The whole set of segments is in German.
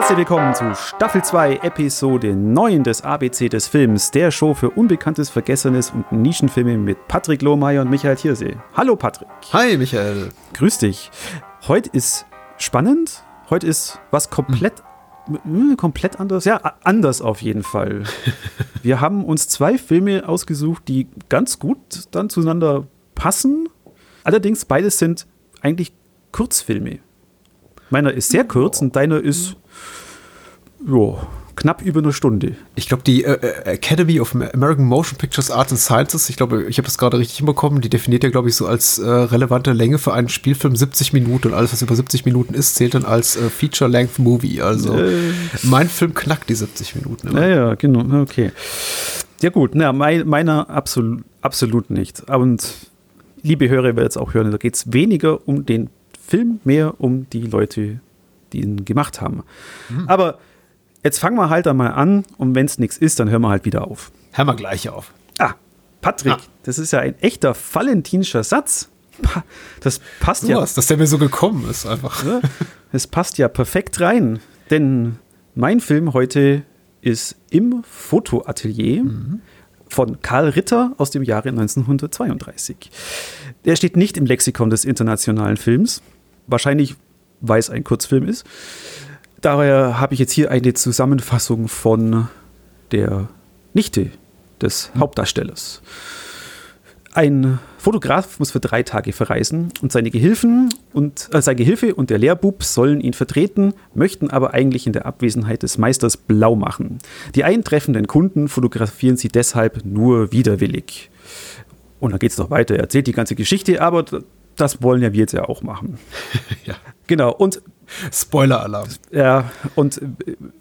Herzlich willkommen zu Staffel 2, Episode 9 des ABC des Films, der Show für Unbekanntes, Vergessenes und Nischenfilme mit Patrick Lohmeier und Michael Thiersee. Hallo Patrick. Hi Michael. Grüß dich. Heute ist spannend. Heute ist was komplett, hm. komplett anders. Ja, anders auf jeden Fall. Wir haben uns zwei Filme ausgesucht, die ganz gut dann zueinander passen. Allerdings beides sind eigentlich Kurzfilme. Meiner ist sehr kurz und deiner ist jo, knapp über eine Stunde. Ich glaube, die äh, äh, Academy of American Motion Pictures Arts and Sciences, ich glaube, ich habe das gerade richtig hinbekommen, die definiert ja, glaube ich, so als äh, relevante Länge für einen Spielfilm 70 Minuten und alles, was über 70 Minuten ist, zählt dann als äh, Feature-Length-Movie. Also mein Film knackt die 70 Minuten. Immer. Ja, ja, genau, okay. Ja gut, na, mein, meiner absolut, absolut nicht. Und liebe Hörer, werdet es auch hören, da geht es weniger um den Film, mehr um die Leute, die ihn gemacht haben. Mhm. Aber jetzt fangen wir halt einmal an und wenn es nichts ist, dann hören wir halt wieder auf. Hören wir gleich auf. Ah, Patrick, ah. das ist ja ein echter valentinscher Satz. Das passt so ja. Was, dass der mir so gekommen ist, einfach. Es passt ja perfekt rein, denn mein Film heute ist im Fotoatelier. Mhm von Karl Ritter aus dem Jahre 1932. Der steht nicht im Lexikon des internationalen Films. Wahrscheinlich, weil es ein Kurzfilm ist. Daher habe ich jetzt hier eine Zusammenfassung von der Nichte des Hauptdarstellers. Ein Fotograf muss für drei Tage verreisen und seine Gehilfen und äh, sein Gehilfe und der Lehrbub sollen ihn vertreten, möchten aber eigentlich in der Abwesenheit des Meisters blau machen. Die eintreffenden Kunden fotografieren sie deshalb nur widerwillig. Und dann geht es noch weiter. Er erzählt die ganze Geschichte, aber das wollen ja wir jetzt ja auch machen. ja. Genau. Und Spoiler-Alarm. Ja, und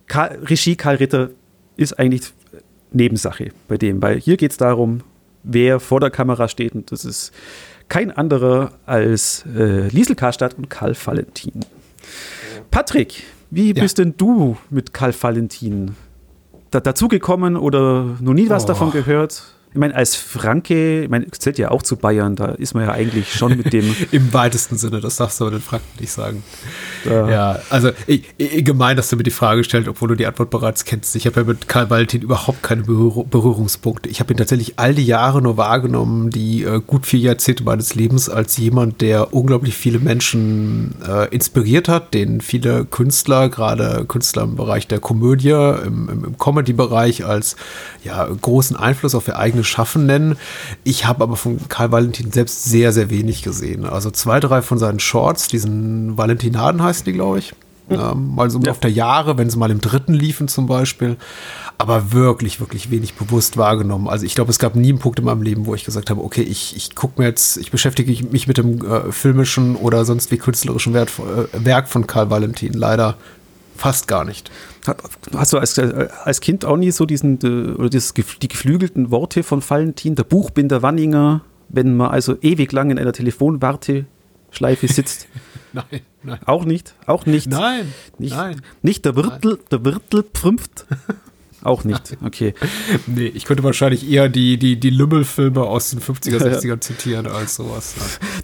Karl, Regie Karl Ritter ist eigentlich Nebensache bei dem, weil hier geht es darum, wer vor der Kamera steht. Und das ist kein anderer als äh, Liesel Karstadt und Karl Valentin. Patrick, wie ja. bist denn du mit Karl Valentin da, dazugekommen oder noch nie was oh. davon gehört? Ich meine, als Franke, ich meine, zählt ja auch zu Bayern, da ist man ja eigentlich schon mit dem. Im weitesten Sinne, das darfst du aber den Franken nicht sagen. Da. Ja, also ich, ich, gemein, dass du mir die Frage stellst, obwohl du die Antwort bereits kennst. Ich habe ja mit Karl Valentin überhaupt keine Berührungspunkte. Ich habe ihn tatsächlich all die Jahre nur wahrgenommen, die äh, gut vier Jahrzehnte meines Lebens, als jemand, der unglaublich viele Menschen äh, inspiriert hat, den viele Künstler, gerade Künstler im Bereich der Komödie, im, im, im Comedy-Bereich, als ja, großen Einfluss auf ihr eigenes eigenes Schaffen nennen. Ich habe aber von Karl Valentin selbst sehr, sehr wenig gesehen. Also zwei, drei von seinen Shorts, diesen Valentinaden heißen die, glaube ich. Ähm, mal so ja. auf der Jahre, wenn sie mal im dritten liefen zum Beispiel. Aber wirklich, wirklich wenig bewusst wahrgenommen. Also ich glaube, es gab nie einen Punkt in meinem Leben, wo ich gesagt habe, okay, ich, ich gucke mir jetzt, ich beschäftige mich mit dem äh, filmischen oder sonst wie künstlerischen Wert, äh, Werk von Karl Valentin. Leider fast gar nicht. Hast du als, als Kind auch nie so diesen, äh, oder das, die geflügelten Worte von Valentin, der Buchbinder Wanninger, wenn man also ewig lang in einer Telefonwarteschleife sitzt? nein, nein. Auch nicht? Auch nicht? Nein, nicht, nein. Nicht der Wirtel, nein. der Wirtel pfrümpft? Auch nicht, okay. Nee, ich könnte wahrscheinlich eher die, die, die Lümmelfilme aus den 50er, 60er zitieren als sowas.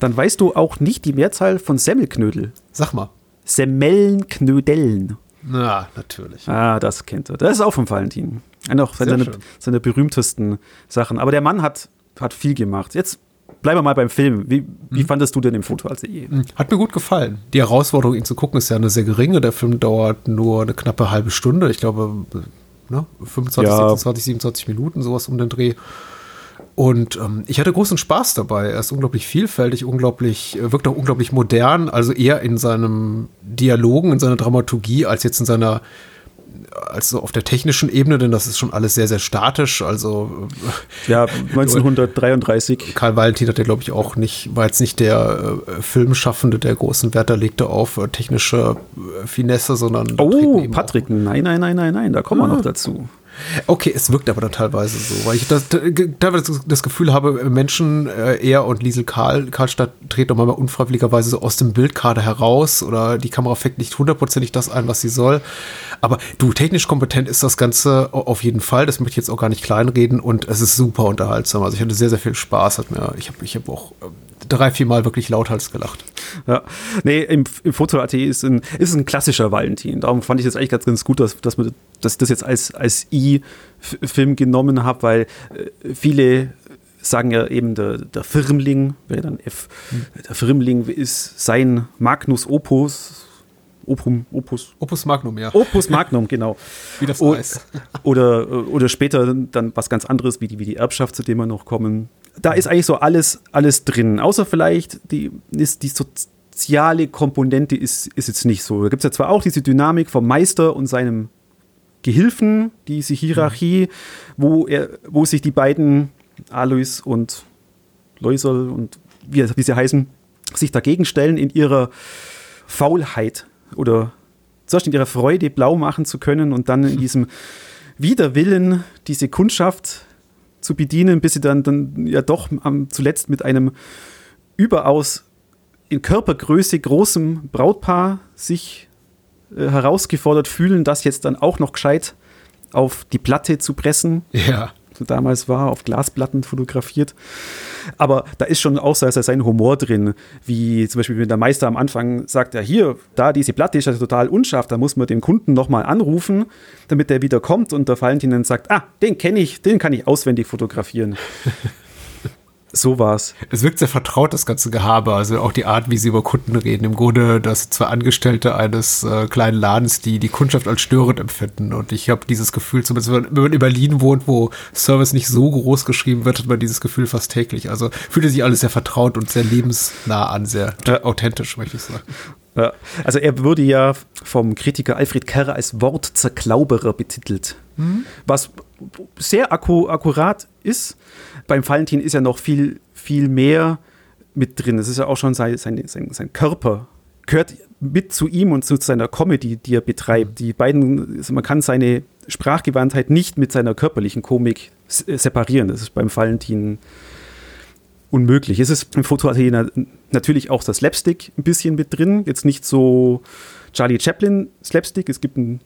Dann weißt du auch nicht die Mehrzahl von Semmelknödel. Sag mal. Semmelnknödeln. Ja, natürlich. Ah, das kennt er. Das ist auch von Valentin. Einer auch seine, seine berühmtesten Sachen. Aber der Mann hat, hat viel gemacht. Jetzt bleiben wir mal beim Film. Wie, wie mhm. fandest du denn im Foto als? Mhm. Hat mir gut gefallen. Die Herausforderung, ihn zu gucken, ist ja eine sehr geringe. Der Film dauert nur eine knappe halbe Stunde. Ich glaube, ne, 25, ja. 26, 27 Minuten, sowas um den Dreh. Und ähm, ich hatte großen Spaß dabei. Er ist unglaublich vielfältig, unglaublich, äh, wirkt auch unglaublich modern, also eher in seinem Dialogen, in seiner Dramaturgie, als jetzt in seiner, als so auf der technischen Ebene, denn das ist schon alles sehr, sehr statisch. Also äh, ja, 1933. Karl Valentin hat ja, glaube ich, auch nicht, war jetzt nicht der äh, Filmschaffende, der großen Wert da legte auf äh, technische äh, Finesse, sondern Oh, Patrick, nein, nein, nein, nein, nein, da kommen ah. wir noch dazu. Okay, es wirkt aber dann teilweise so, weil ich das, teilweise das Gefühl habe, Menschen, äh, er und Liesel Karl, Karlstadt treten doch mal unfreiwilligerweise so aus dem Bildkader heraus oder die Kamera fängt nicht hundertprozentig das ein, was sie soll. Aber du, technisch kompetent ist das Ganze auf jeden Fall. Das möchte ich jetzt auch gar nicht kleinreden und es ist super unterhaltsam. Also ich hatte sehr, sehr viel Spaß. Hat mir, ich habe ich hab auch äh, drei, vier Mal wirklich lauthals gelacht. Ja, nee, im, im Foto.at ist ein, ist ein klassischer Valentin. Darum fand ich es eigentlich ganz, ganz gut, dass, dass, man, dass ich das jetzt als, als I-Film genommen habe, weil äh, viele sagen ja eben, der, der Firmling, wäre dann F, hm. der Firmling ist sein Magnus Opus, Opum, Opus. Opus Magnum, ja. Opus Magnum, genau. wie das Eis. Oder, oder später dann was ganz anderes, wie die, wie die Erbschaft, zu dem wir noch kommen. Da ist eigentlich so alles, alles drin. Außer vielleicht die, ist die soziale Komponente ist, ist jetzt nicht so. Da gibt es ja zwar auch diese Dynamik vom Meister und seinem Gehilfen, diese Hierarchie, wo, er, wo sich die beiden, Alois und Loisel und wie, wie sie heißen, sich dagegen stellen in ihrer Faulheit oder zuerst in ihrer Freude blau machen zu können und dann in diesem Widerwillen diese Kundschaft zu bedienen, bis sie dann, dann ja doch am, zuletzt mit einem überaus in Körpergröße großem Brautpaar sich äh, herausgefordert fühlen, das jetzt dann auch noch gescheit auf die Platte zu pressen. Ja damals war, auf Glasplatten fotografiert. Aber da ist schon auch sein Humor drin, wie zum Beispiel, wenn der Meister am Anfang sagt, ja hier, da diese Platte ist ja total unscharf, da muss man den Kunden nochmal anrufen, damit der wieder kommt und der Valentin dann sagt, ah, den kenne ich, den kann ich auswendig fotografieren. So war's. Es wirkt sehr vertraut, das ganze Gehabe. Also auch die Art, wie sie über Kunden reden. Im Grunde, dass zwei Angestellte eines äh, kleinen Ladens, die die Kundschaft als störend empfinden. Und ich habe dieses Gefühl, zumindest wenn man in Berlin wohnt, wo Service nicht so groß geschrieben wird, hat man dieses Gefühl fast täglich. Also fühlte sich alles sehr vertraut und sehr lebensnah an, sehr authentisch, möchte ich sagen. Ja. Also er wurde ja vom Kritiker Alfred Kerr als Wortzerklauberer betitelt. Mhm. Was sehr akku akkurat ist. Beim Valentin ist ja noch viel, viel mehr mit drin. Es ist ja auch schon sein, sein, sein, sein Körper gehört mit zu ihm und zu seiner Comedy, die er betreibt. Die beiden, also man kann seine Sprachgewandtheit nicht mit seiner körperlichen Komik separieren. Das ist beim Valentin unmöglich. Es ist im Fotoatelier natürlich auch das Slapstick ein bisschen mit drin. Jetzt nicht so Charlie Chaplin Slapstick. Es gibt ein,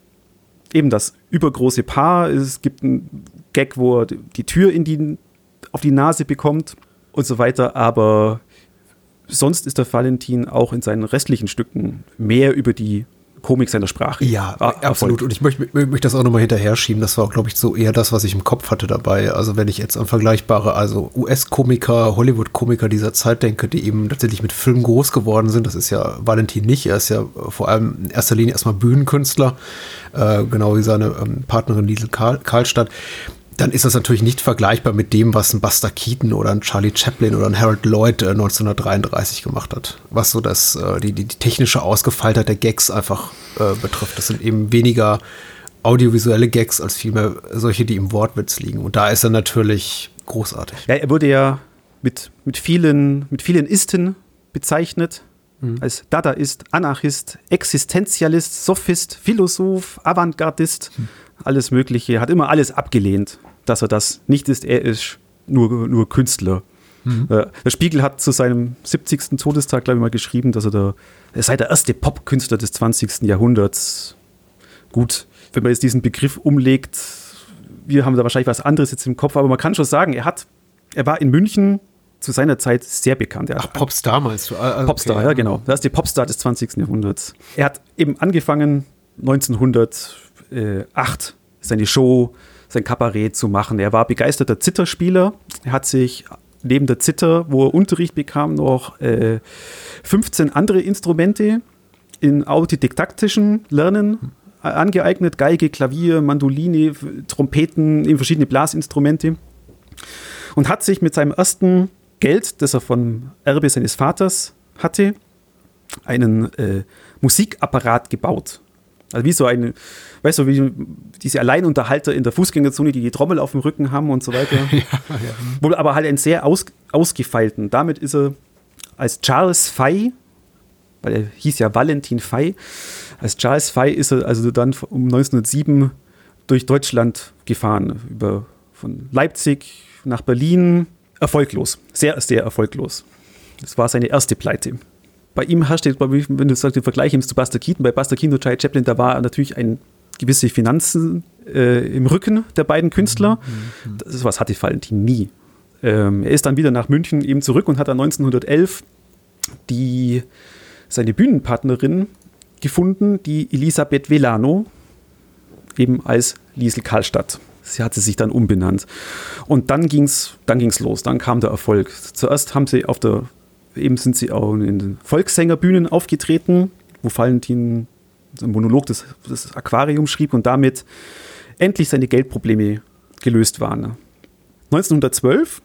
eben das übergroße Paar. Es gibt einen Gag, wo er die Tür in die, auf die Nase bekommt und so weiter. Aber sonst ist der Valentin auch in seinen restlichen Stücken mehr über die Komik seiner Sprache. Ja, ah, absolut. Und ich möchte, möchte das auch nochmal hinterher schieben. Das war, glaube ich, so eher das, was ich im Kopf hatte dabei. Also wenn ich jetzt an vergleichbare, also US-Komiker, Hollywood-Komiker dieser Zeit denke, die eben tatsächlich mit Film groß geworden sind, das ist ja Valentin nicht. Er ist ja vor allem in erster Linie erstmal Bühnenkünstler, äh, genau wie seine ähm, Partnerin Liesel Karl, Karlstadt dann ist das natürlich nicht vergleichbar mit dem, was ein Buster Keaton oder ein Charlie Chaplin oder ein Harold Lloyd äh, 1933 gemacht hat. Was so das, äh, die, die, die, technische Ausgefeiltheit der Gags einfach äh, betrifft. Das sind eben weniger audiovisuelle Gags als vielmehr solche, die im Wortwitz liegen. Und da ist er natürlich großartig. Ja, er wurde ja mit, mit, vielen, mit vielen Isten bezeichnet. Mhm. Als Dadaist, Anarchist, Existenzialist, Sophist, Philosoph, Avantgardist, mhm. alles Mögliche. Hat immer alles abgelehnt dass er das nicht ist. Er ist nur, nur Künstler. Mhm. Äh, der Spiegel hat zu seinem 70. Todestag, glaube ich, mal geschrieben, dass er, der, er sei der erste Popkünstler des 20. Jahrhunderts. Gut, wenn man jetzt diesen Begriff umlegt, wir haben da wahrscheinlich was anderes jetzt im Kopf, aber man kann schon sagen, er hat, er war in München zu seiner Zeit sehr bekannt. Ach, Popstar meinst du? Ah, okay. Popstar, ja, genau. Das ist der Popstar des 20. Jahrhunderts. Er hat eben angefangen 1908 seine Show sein Kabarett zu machen. Er war begeisterter Zitterspieler. Er hat sich neben der Zither, wo er Unterricht bekam, noch äh, 15 andere Instrumente in autodidaktischen Lernen angeeignet. Geige, Klavier, Mandoline, Trompeten, eben verschiedene Blasinstrumente. Und hat sich mit seinem ersten Geld, das er vom Erbe seines Vaters hatte, einen äh, Musikapparat gebaut. Also wie so ein, weißt du, wie diese Alleinunterhalter in der Fußgängerzone, die die Trommel auf dem Rücken haben und so weiter. ja, ja. Wohl aber halt einen sehr aus, ausgefeilten. Damit ist er als Charles Fay, weil er hieß ja Valentin Fay, als Charles Fay ist er also dann um 1907 durch Deutschland gefahren, über, von Leipzig nach Berlin. Erfolglos, sehr, sehr erfolglos. Das war seine erste Pleite bei ihm herrscht, wenn du sagst, den Vergleich zu Buster Keaton, bei Buster Keaton und Charlie Chaplin, da war natürlich ein gewisse Finanzen äh, im Rücken der beiden Künstler. Mhm, mhm. Das ist was hatte Valentin nie. Ähm, er ist dann wieder nach München eben zurück und hat dann 1911 die, seine Bühnenpartnerin gefunden, die Elisabeth Velano, eben als Liesel Karlstadt. Sie hatte sich dann umbenannt. Und dann ging es dann ging's los, dann kam der Erfolg. Zuerst haben sie auf der, eben sind sie auch in den Volkssängerbühnen aufgetreten, wo Valentin einen Monolog des, des Aquarium schrieb und damit endlich seine Geldprobleme gelöst waren. 1912,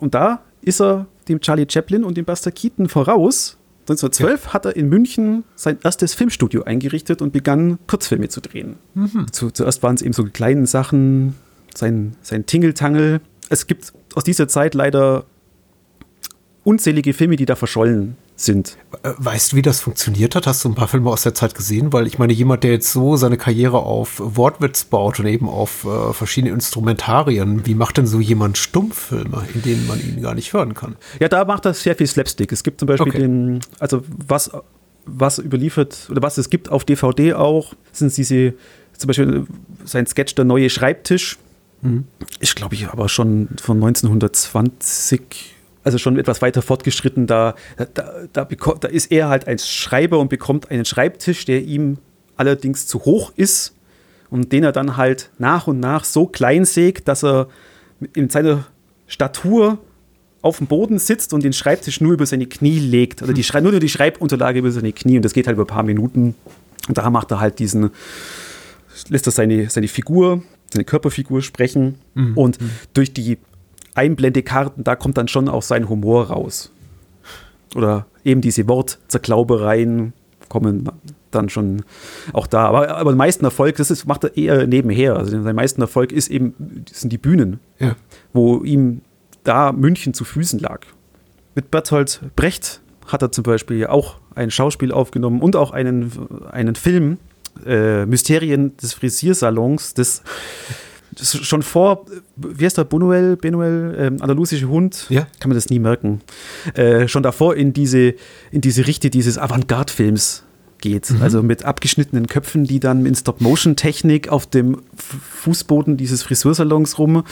und da ist er dem Charlie Chaplin und dem Buster Keaton voraus. 1912 ja. hat er in München sein erstes Filmstudio eingerichtet und begann Kurzfilme zu drehen. Mhm. Zu, zuerst waren es eben so kleine Sachen, sein, sein Tingeltangel. Es gibt aus dieser Zeit leider unzählige Filme, die da verschollen sind. Äh, weißt du, wie das funktioniert hat? Hast du ein paar Filme aus der Zeit gesehen? Weil ich meine, jemand, der jetzt so seine Karriere auf Wortwitz baut und eben auf äh, verschiedene Instrumentarien, wie macht denn so jemand Stummfilme, in denen man ihn gar nicht hören kann? Ja, da macht er sehr viel Slapstick. Es gibt zum Beispiel okay. den, also was, was überliefert oder was es gibt auf DVD auch, sind diese, zum Beispiel sein Sketch Der neue Schreibtisch. Mhm. Ich glaube, ich aber schon von 1920 also schon etwas weiter fortgeschritten, da, da, da, da ist er halt als Schreiber und bekommt einen Schreibtisch, der ihm allerdings zu hoch ist und den er dann halt nach und nach so klein sägt, dass er in seiner Statur auf dem Boden sitzt und den Schreibtisch nur über seine Knie legt. Oder die, nur die Schreibunterlage über seine Knie und das geht halt über ein paar Minuten. Und da macht er halt diesen, lässt er seine, seine Figur, seine Körperfigur sprechen. Mhm. Und durch die Einblendekarten, da kommt dann schon auch sein Humor raus. Oder eben diese Wortzerklaubereien kommen dann schon auch da. Aber, aber den meisten Erfolg, das ist, macht er eher nebenher. Also sein meisten Erfolg ist eben, sind die Bühnen, ja. wo ihm da München zu Füßen lag. Mit Bertolt Brecht hat er zum Beispiel auch ein Schauspiel aufgenommen und auch einen, einen Film, äh, Mysterien des Frisiersalons, des schon vor, wie heißt der, Bunuel, Benuel, ähm, andalusische Hund, ja. kann man das nie merken, äh, schon davor in diese, in diese Richtung dieses Avantgarde-Films geht. Mhm. Also mit abgeschnittenen Köpfen, die dann in Stop-Motion-Technik auf dem Fußboden dieses Friseursalons rum.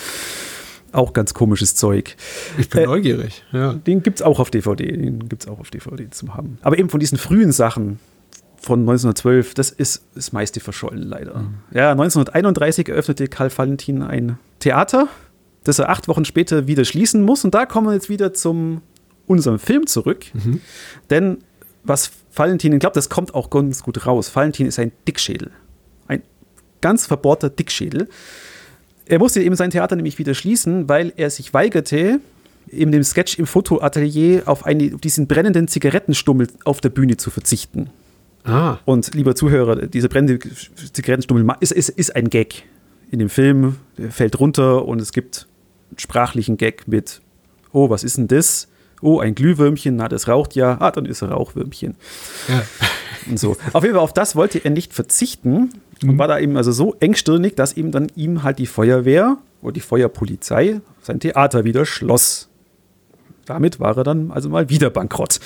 Auch ganz komisches Zeug. Ich bin äh, neugierig. Ja. Den gibt es auch auf DVD. Den gibt es auch auf DVD zu haben. Aber eben von diesen frühen Sachen, von 1912, das ist das meiste verschollen leider. Mhm. Ja, 1931 eröffnete Karl Valentin ein Theater, das er acht Wochen später wieder schließen muss. Und da kommen wir jetzt wieder zum unserem Film zurück. Mhm. Denn was Valentin, ich glaube, das kommt auch ganz gut raus. Valentin ist ein Dickschädel. Ein ganz verbohrter Dickschädel. Er musste eben sein Theater nämlich wieder schließen, weil er sich weigerte, in dem Sketch im Fotoatelier auf, eine, auf diesen brennenden Zigarettenstummel auf der Bühne zu verzichten. Ah. Und lieber Zuhörer, diese brennende Zigarettenstummel ist, ist, ist ein Gag. In dem Film der fällt runter und es gibt einen sprachlichen Gag mit, oh, was ist denn das? Oh, ein Glühwürmchen, na, das raucht ja. Ah, dann ist er Rauchwürmchen. Ja. Und so. Auf jeden Fall, auf das wollte er nicht verzichten und mhm. war da eben also so engstirnig, dass ihm dann ihm halt die Feuerwehr oder die Feuerpolizei sein Theater wieder schloss. Damit war er dann also mal wieder bankrott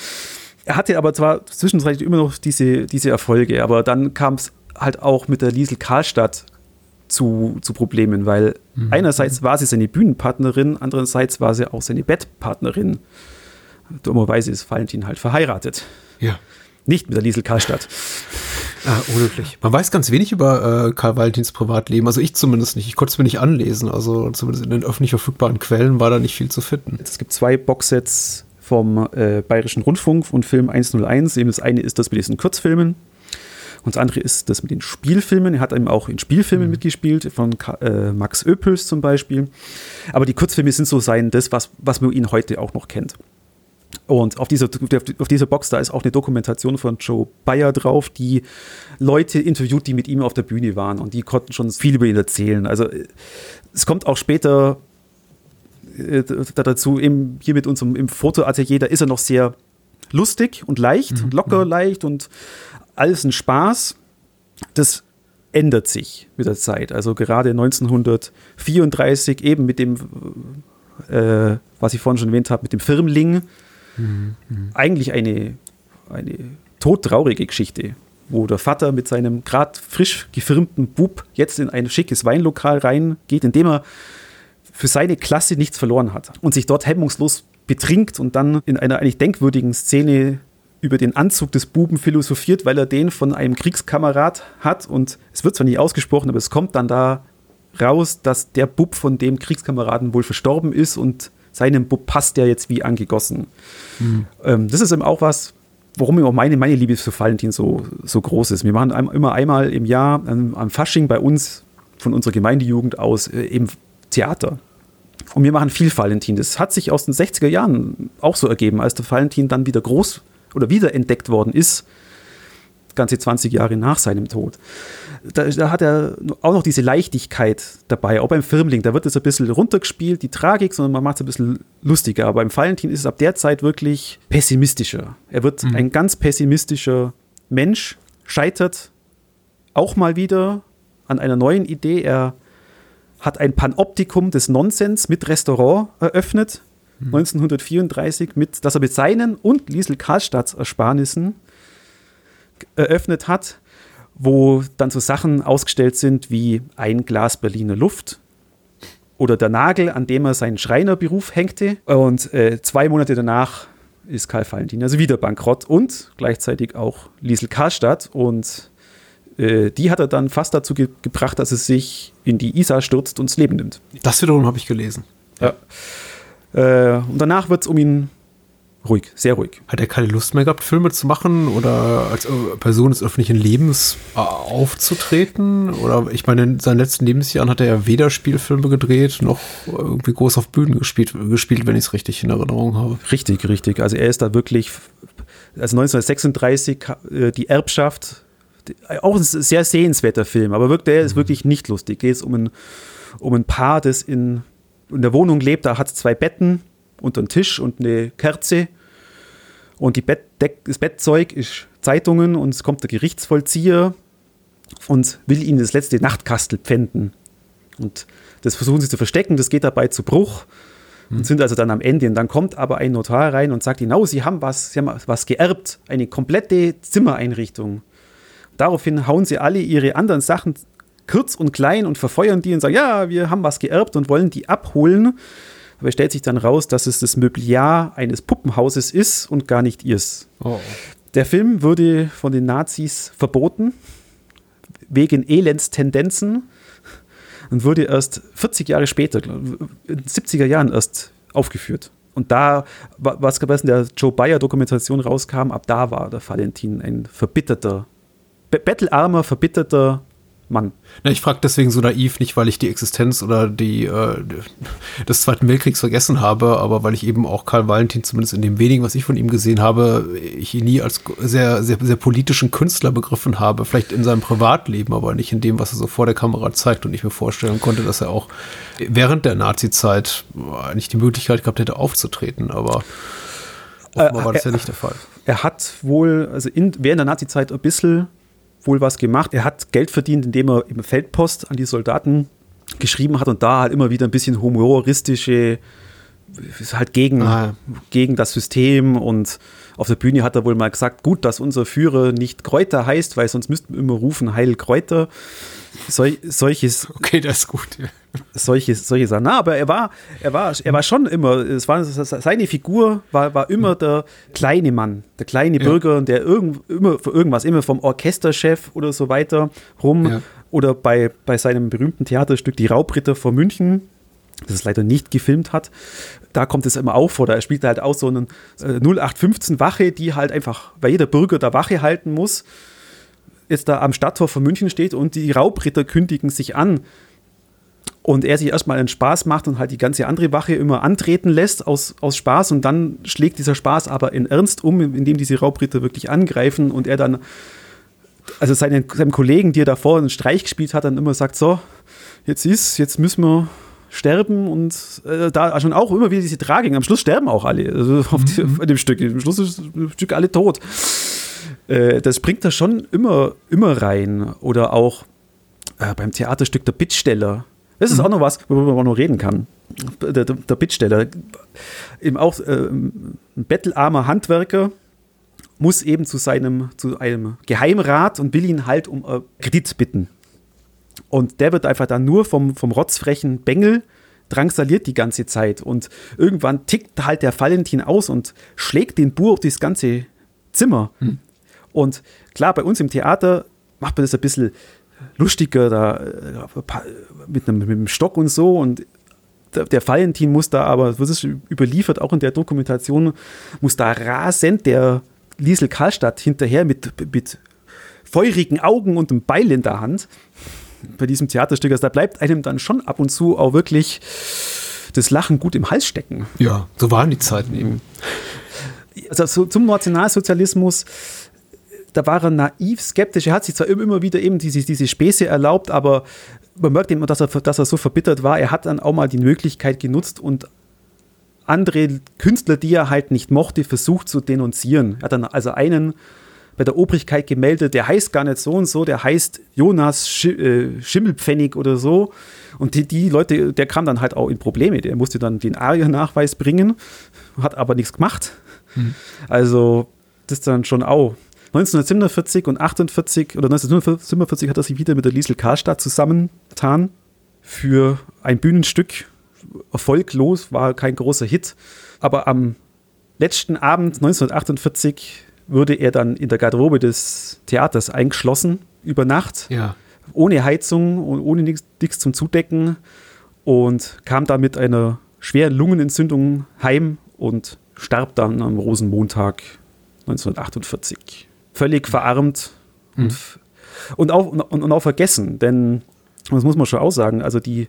er hatte aber zwar zwischenzeitlich immer noch diese, diese Erfolge, aber dann kam es halt auch mit der Liesel Karlstadt zu, zu Problemen, weil mhm. einerseits war sie seine Bühnenpartnerin, andererseits war sie auch seine Bettpartnerin. Dummerweise ist Valentin halt verheiratet. Ja. Nicht mit der Liesel Karlstadt. Ah, unglücklich. Man weiß ganz wenig über äh, Karl Valentins Privatleben. Also ich zumindest nicht. Ich konnte es mir nicht anlesen. Also zumindest in den öffentlich verfügbaren Quellen war da nicht viel zu finden. Es gibt zwei Boxsets vom äh, Bayerischen Rundfunk und Film 101. Eben das eine ist das mit diesen Kurzfilmen und das andere ist das mit den Spielfilmen. Er hat eben auch in Spielfilmen mhm. mitgespielt, von äh, Max Oepels zum Beispiel. Aber die Kurzfilme sind so sein, das, was, was man ihn heute auch noch kennt. Und auf dieser, auf dieser Box, da ist auch eine Dokumentation von Joe Bayer drauf, die Leute interviewt, die mit ihm auf der Bühne waren. Und die konnten schon viel über ihn erzählen. Also es kommt auch später äh, dazu eben hier mit unserem im Fotoatelier, da ist er noch sehr lustig und leicht, mhm. locker, mhm. leicht und alles ein Spaß. Das ändert sich mit der Zeit. Also gerade 1934 eben mit dem, äh, was ich vorhin schon erwähnt habe, mit dem Firmling. Mhm. mhm. Eigentlich eine, eine todtraurige Geschichte, wo der Vater mit seinem gerade frisch gefirmten Bub jetzt in ein schickes Weinlokal reingeht, in dem er für seine Klasse nichts verloren hat und sich dort hemmungslos betrinkt und dann in einer eigentlich denkwürdigen Szene über den Anzug des Buben philosophiert, weil er den von einem Kriegskamerad hat und es wird zwar nicht ausgesprochen, aber es kommt dann da raus, dass der Bub von dem Kriegskameraden wohl verstorben ist und seinem Bub passt der jetzt wie angegossen. Mhm. Ähm, das ist eben auch was, warum auch meine, meine Liebe für Valentin so, so groß ist. Wir machen immer einmal im Jahr ähm, am Fasching bei uns von unserer Gemeindejugend aus äh, eben Theater. Und wir machen viel Valentin. Das hat sich aus den 60er Jahren auch so ergeben, als der Valentin dann wieder groß oder wiederentdeckt worden ist, ganze 20 Jahre nach seinem Tod. Da, da, hat er auch noch diese Leichtigkeit dabei, auch beim Firmling. Da wird es ein bisschen runtergespielt, die Tragik, sondern man macht es ein bisschen lustiger. Aber beim Valentin ist es ab der Zeit wirklich pessimistischer. Er wird mhm. ein ganz pessimistischer Mensch, scheitert auch mal wieder an einer neuen Idee. Er hat ein Panoptikum des Nonsens mit Restaurant eröffnet 1934, mit, dass er mit seinen und Liesel Karlstadts Ersparnissen eröffnet hat, wo dann so Sachen ausgestellt sind wie ein Glas Berliner Luft oder der Nagel, an dem er seinen Schreinerberuf hängte. Und äh, zwei Monate danach ist Karl Valentin also wieder bankrott und gleichzeitig auch Liesel Karlstadt. Und äh, die hat er dann fast dazu ge gebracht, dass er sich in die Isar stürzt und das Leben nimmt. Das wiederum habe ich gelesen. Ja. Äh, und danach wird es um ihn ruhig, sehr ruhig. Hat er keine Lust mehr gehabt, Filme zu machen oder als äh, Person des öffentlichen Lebens äh, aufzutreten? Oder ich meine, in seinen letzten Lebensjahren hat er ja weder Spielfilme gedreht noch irgendwie groß auf Bühnen gespielt, gespielt wenn ich es richtig in Erinnerung habe. Richtig, richtig. Also er ist da wirklich, also 1936 die Erbschaft, auch ein sehr sehenswerter Film, aber wirklich, der ist mhm. wirklich nicht lustig. Geht es um ein, um ein Paar, das in in der Wohnung lebt, da hat es zwei Betten und einen Tisch und eine Kerze. Und die Bett, das Bettzeug ist Zeitungen und es kommt der Gerichtsvollzieher und will ihnen das letzte Nachtkastel pfänden. Und das versuchen sie zu verstecken, das geht dabei zu Bruch und hm. sind also dann am Ende. Und dann kommt aber ein Notar rein und sagt, genau, sie haben was, sie haben was geerbt, eine komplette Zimmereinrichtung. Daraufhin hauen sie alle ihre anderen Sachen kurz und klein und verfeuern die und sagen, ja, wir haben was geerbt und wollen die abholen. Aber es stellt sich dann raus, dass es das Möbliar eines Puppenhauses ist und gar nicht ihrs. Oh. Der Film wurde von den Nazis verboten, wegen Elendstendenzen und wurde erst 40 Jahre später, in den 70er Jahren erst aufgeführt. Und da, was in der Joe Bayer-Dokumentation rauskam, ab da war der Valentin ein verbitterter, bettelarmer, verbitterter Mann. Na, ich frage deswegen so naiv, nicht weil ich die Existenz oder die äh, des Zweiten Weltkriegs vergessen habe, aber weil ich eben auch Karl Valentin, zumindest in dem wenigen, was ich von ihm gesehen habe, ich ihn nie als sehr, sehr, sehr politischen Künstler begriffen habe. Vielleicht in seinem Privatleben, aber nicht in dem, was er so vor der Kamera zeigt. Und ich mir vorstellen konnte, dass er auch während der Nazi-Zeit eigentlich die Möglichkeit gehabt hätte, aufzutreten. Aber offenbar äh, war das er, ja nicht der Fall. Er hat wohl, also in, während der Nazi-Zeit ein bisschen wohl was gemacht. Er hat Geld verdient, indem er im Feldpost an die Soldaten geschrieben hat und da halt immer wieder ein bisschen humoristische, halt gegen, ah. gegen das System und auf der Bühne hat er wohl mal gesagt, gut, dass unser Führer nicht Kräuter heißt, weil sonst müssten wir immer rufen, Heil Kräuter. Sol, solches. Okay, das ist gut. Ja. Solche, Sachen. Na, aber er war, er war, er war schon immer, es war, seine Figur war, war immer der kleine Mann, der kleine ja. Bürger, der irgend, immer für irgendwas, immer vom Orchesterchef oder so weiter rum. Ja. Oder bei, bei seinem berühmten Theaterstück Die Raubritter vor München, das es leider nicht gefilmt hat, da kommt es immer auch vor. Da spielt er halt auch so einen äh, 0815 Wache, die halt einfach, weil jeder Bürger da Wache halten muss, jetzt da am Stadttor von München steht und die Raubritter kündigen sich an. Und er sich erstmal einen Spaß macht und halt die ganze andere Wache immer antreten lässt aus, aus Spaß und dann schlägt dieser Spaß aber in Ernst um, indem diese Raubritter wirklich angreifen und er dann, also seinen, seinem Kollegen, die er davor einen Streich gespielt hat, dann immer sagt, so, jetzt ist, jetzt müssen wir sterben und äh, da schon auch immer wieder diese Tragik. Am Schluss sterben auch alle also auf, die, mhm. auf dem Stück. Am Schluss ist das Stück alle tot. Äh, das bringt er schon immer, immer rein. Oder auch äh, beim Theaterstück Der Bittsteller. Das ist mhm. auch noch was, worüber man noch reden kann. Der, der, der Bittsteller. Eben auch äh, ein bettelarmer Handwerker muss eben zu seinem, zu einem Geheimrat und will ihn halt um Kredit bitten. Und der wird einfach dann nur vom, vom rotzfrechen Bengel, drangsaliert die ganze Zeit und irgendwann tickt halt der Valentin aus und schlägt den Bur auf das ganze Zimmer. Hm. Und klar, bei uns im Theater macht man das ein bisschen lustiger, da äh, mit einem, mit einem Stock und so und der Valentin muss da aber, das ist überliefert, auch in der Dokumentation, muss da rasend der Liesel Karlstadt hinterher mit, mit feurigen Augen und einem Beil in der Hand bei diesem Theaterstück. Also da bleibt einem dann schon ab und zu auch wirklich das Lachen gut im Hals stecken. Ja, so waren die Zeiten eben. Also so, zum Nationalsozialismus da war er naiv, skeptisch. Er hat sich zwar immer wieder eben diese, diese Späße erlaubt, aber man merkt eben, dass er, dass er so verbittert war. Er hat dann auch mal die Möglichkeit genutzt und andere Künstler, die er halt nicht mochte, versucht zu denunzieren. Er hat dann also einen bei der Obrigkeit gemeldet, der heißt gar nicht so und so, der heißt Jonas Sch äh, Schimmelpfennig oder so. Und die, die, Leute, der kam dann halt auch in Probleme. Der musste dann den ARIA-Nachweis bringen, hat aber nichts gemacht. Mhm. Also, das ist dann schon auch 1947 und 48 oder 1947 hat er sich wieder mit der Liesel Karlstadt zusammengetan für ein Bühnenstück. Erfolglos, war kein großer Hit. Aber am letzten Abend 1948 wurde er dann in der Garderobe des Theaters eingeschlossen über Nacht. Ja. Ohne Heizung und ohne nichts zum Zudecken und kam da mit einer schweren Lungenentzündung heim und starb dann am Rosenmontag 1948 völlig verarmt mhm. und, und, auch, und, und, auch vergessen. Denn, das muss man schon auch sagen, also die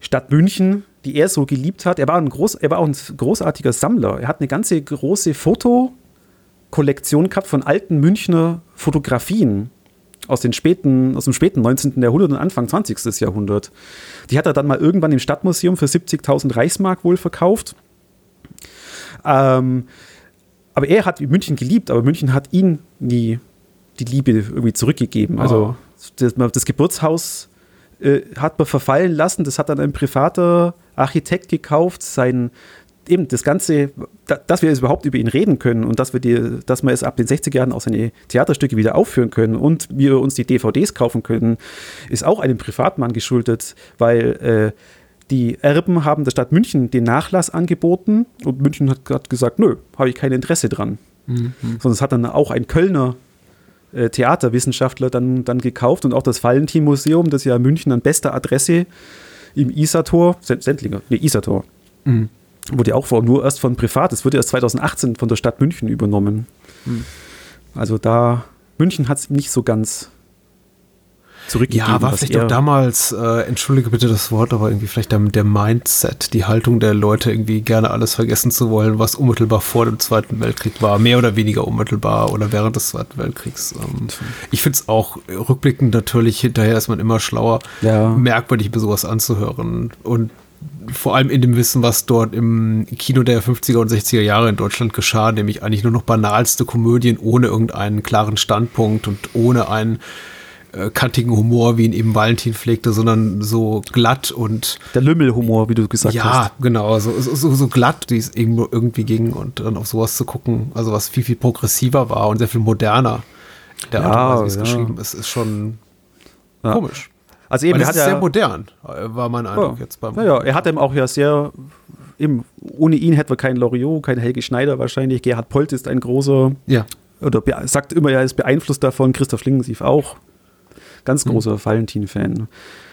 Stadt München, die er so geliebt hat, er war, ein groß, er war auch ein großartiger Sammler. Er hat eine ganze große Fotokollektion gehabt von alten Münchner Fotografien aus, den späten, aus dem späten 19. Jahrhundert und Anfang 20. Jahrhundert. Die hat er dann mal irgendwann im Stadtmuseum für 70.000 Reichsmark wohl verkauft. Ähm, aber er hat München geliebt, aber München hat ihn nie die Liebe irgendwie zurückgegeben. Also oh. das, das, Geburtshaus äh, hat man verfallen lassen, das hat dann ein privater Architekt gekauft, sein eben das Ganze, da, dass wir jetzt überhaupt über ihn reden können und dass wir die, dass wir es ab den 60er Jahren auch seine Theaterstücke wieder aufführen können und wir uns die DVDs kaufen können, ist auch einem Privatmann geschuldet, weil äh, die Erben haben der Stadt München den Nachlass angeboten und München hat gesagt, nö, habe ich kein Interesse dran. Mhm. Sondern es hat dann auch ein Kölner äh, Theaterwissenschaftler dann, dann gekauft und auch das Valentin-Museum, das ja München an bester Adresse im Isator, Sendlinger, nee, Isator, mhm. wurde auch vor, nur erst von Privat, es wurde erst 2018 von der Stadt München übernommen. Mhm. Also da, München hat es nicht so ganz zurückgegeben. Ja, war vielleicht auch damals, äh, entschuldige bitte das Wort, aber irgendwie vielleicht der, der, Mindset, die Haltung der Leute, irgendwie gerne alles vergessen zu wollen, was unmittelbar vor dem Zweiten Weltkrieg war, mehr oder weniger unmittelbar oder während des Zweiten Weltkriegs. Ähm, ich finde es auch rückblickend natürlich, hinterher ist man immer schlauer, ja. merkwürdig über sowas anzuhören und vor allem in dem Wissen, was dort im Kino der 50er und 60er Jahre in Deutschland geschah, nämlich eigentlich nur noch banalste Komödien ohne irgendeinen klaren Standpunkt und ohne einen äh, kantigen Humor, wie ihn eben Valentin pflegte, sondern so glatt und. Der Lümmelhumor, wie du gesagt ja, hast. Ja, genau, so, so, so glatt, wie es eben irgendwie ging und dann auf sowas zu gucken, also was viel, viel progressiver war und sehr viel moderner. Der ja, Art und Weise, wie es ja. geschrieben ist, ist schon ja. komisch. Also eben, er hat ja, sehr modern, äh, war mein Eindruck jetzt beim. Ja, er hat eben auch ja sehr, eben, ohne ihn hätten wir keinen Loriot, keinen Helge Schneider wahrscheinlich. Gerhard Polt ist ein großer, ja. oder sagt immer, er ist beeinflusst davon, Christoph Schlingensief auch ganz hm. großer mhm. Valentin-Fan.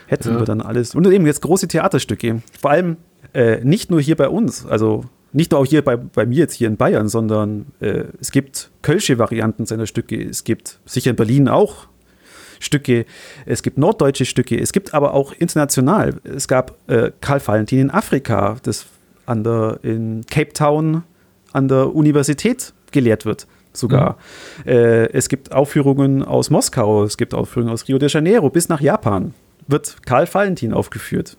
Hätten ja. wir dann alles. Und eben jetzt große Theaterstücke. Vor allem äh, nicht nur hier bei uns, also nicht nur auch hier bei, bei mir jetzt hier in Bayern, sondern äh, es gibt kölsche Varianten seiner Stücke. Es gibt sicher in Berlin auch Stücke. Es gibt norddeutsche Stücke. Es gibt aber auch international. Es gab äh, Karl Valentin in Afrika, das an der, in Cape Town an der Universität gelehrt wird sogar. Mhm. Äh, es gibt Aufführungen aus Moskau, es gibt Aufführungen aus Rio de Janeiro bis nach Japan. Wird Karl Valentin aufgeführt.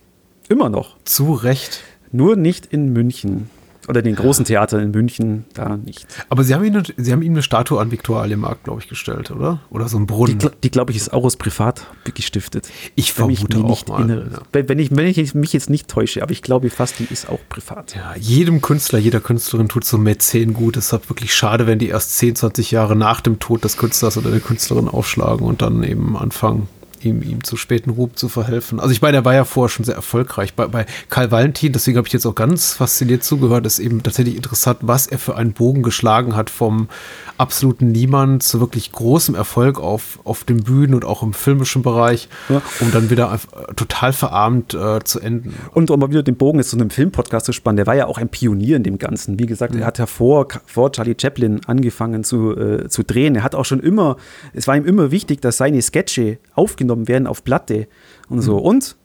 Immer noch. Zu Recht. Nur nicht in München. Oder den großen Theatern in München da nicht. Aber Sie haben, ihn, Sie haben ihm eine Statue an Viktor Alemark, glaube ich, gestellt, oder? Oder so ein Brunnen. Die, die glaube ich, ist auch aus Privat gestiftet. Ich vermute ich auch mal. Innere, ja. wenn, ich, wenn ich mich jetzt nicht täusche, aber ich glaube fast, die ist auch privat. Ja, jedem Künstler, jeder Künstlerin tut so Mäzen gut. Es ist wirklich schade, wenn die erst 10, 20 Jahre nach dem Tod des Künstlers oder der Künstlerin aufschlagen und dann eben anfangen, ihm, ihm zu späten Ruhm zu verhelfen. Also ich meine, er war ja vorher schon sehr erfolgreich. Bei, bei Karl Valentin, deswegen habe ich jetzt auch ganz fasziniert zugehört, ist eben tatsächlich interessant, was er für einen Bogen geschlagen hat vom absoluten Niemand zu wirklich großem Erfolg auf, auf den Bühnen und auch im filmischen Bereich, ja. um dann wieder total verarmt äh, zu enden. Und um mal wieder den Bogen jetzt zu einem Filmpodcast zu spannen, der war ja auch ein Pionier in dem Ganzen. Wie gesagt, mhm. er hat ja vor, vor Charlie Chaplin angefangen zu, äh, zu drehen. Er hat auch schon immer, es war ihm immer wichtig, dass seine Sketche aufgenommen werden auf Platte und so. Mhm. Und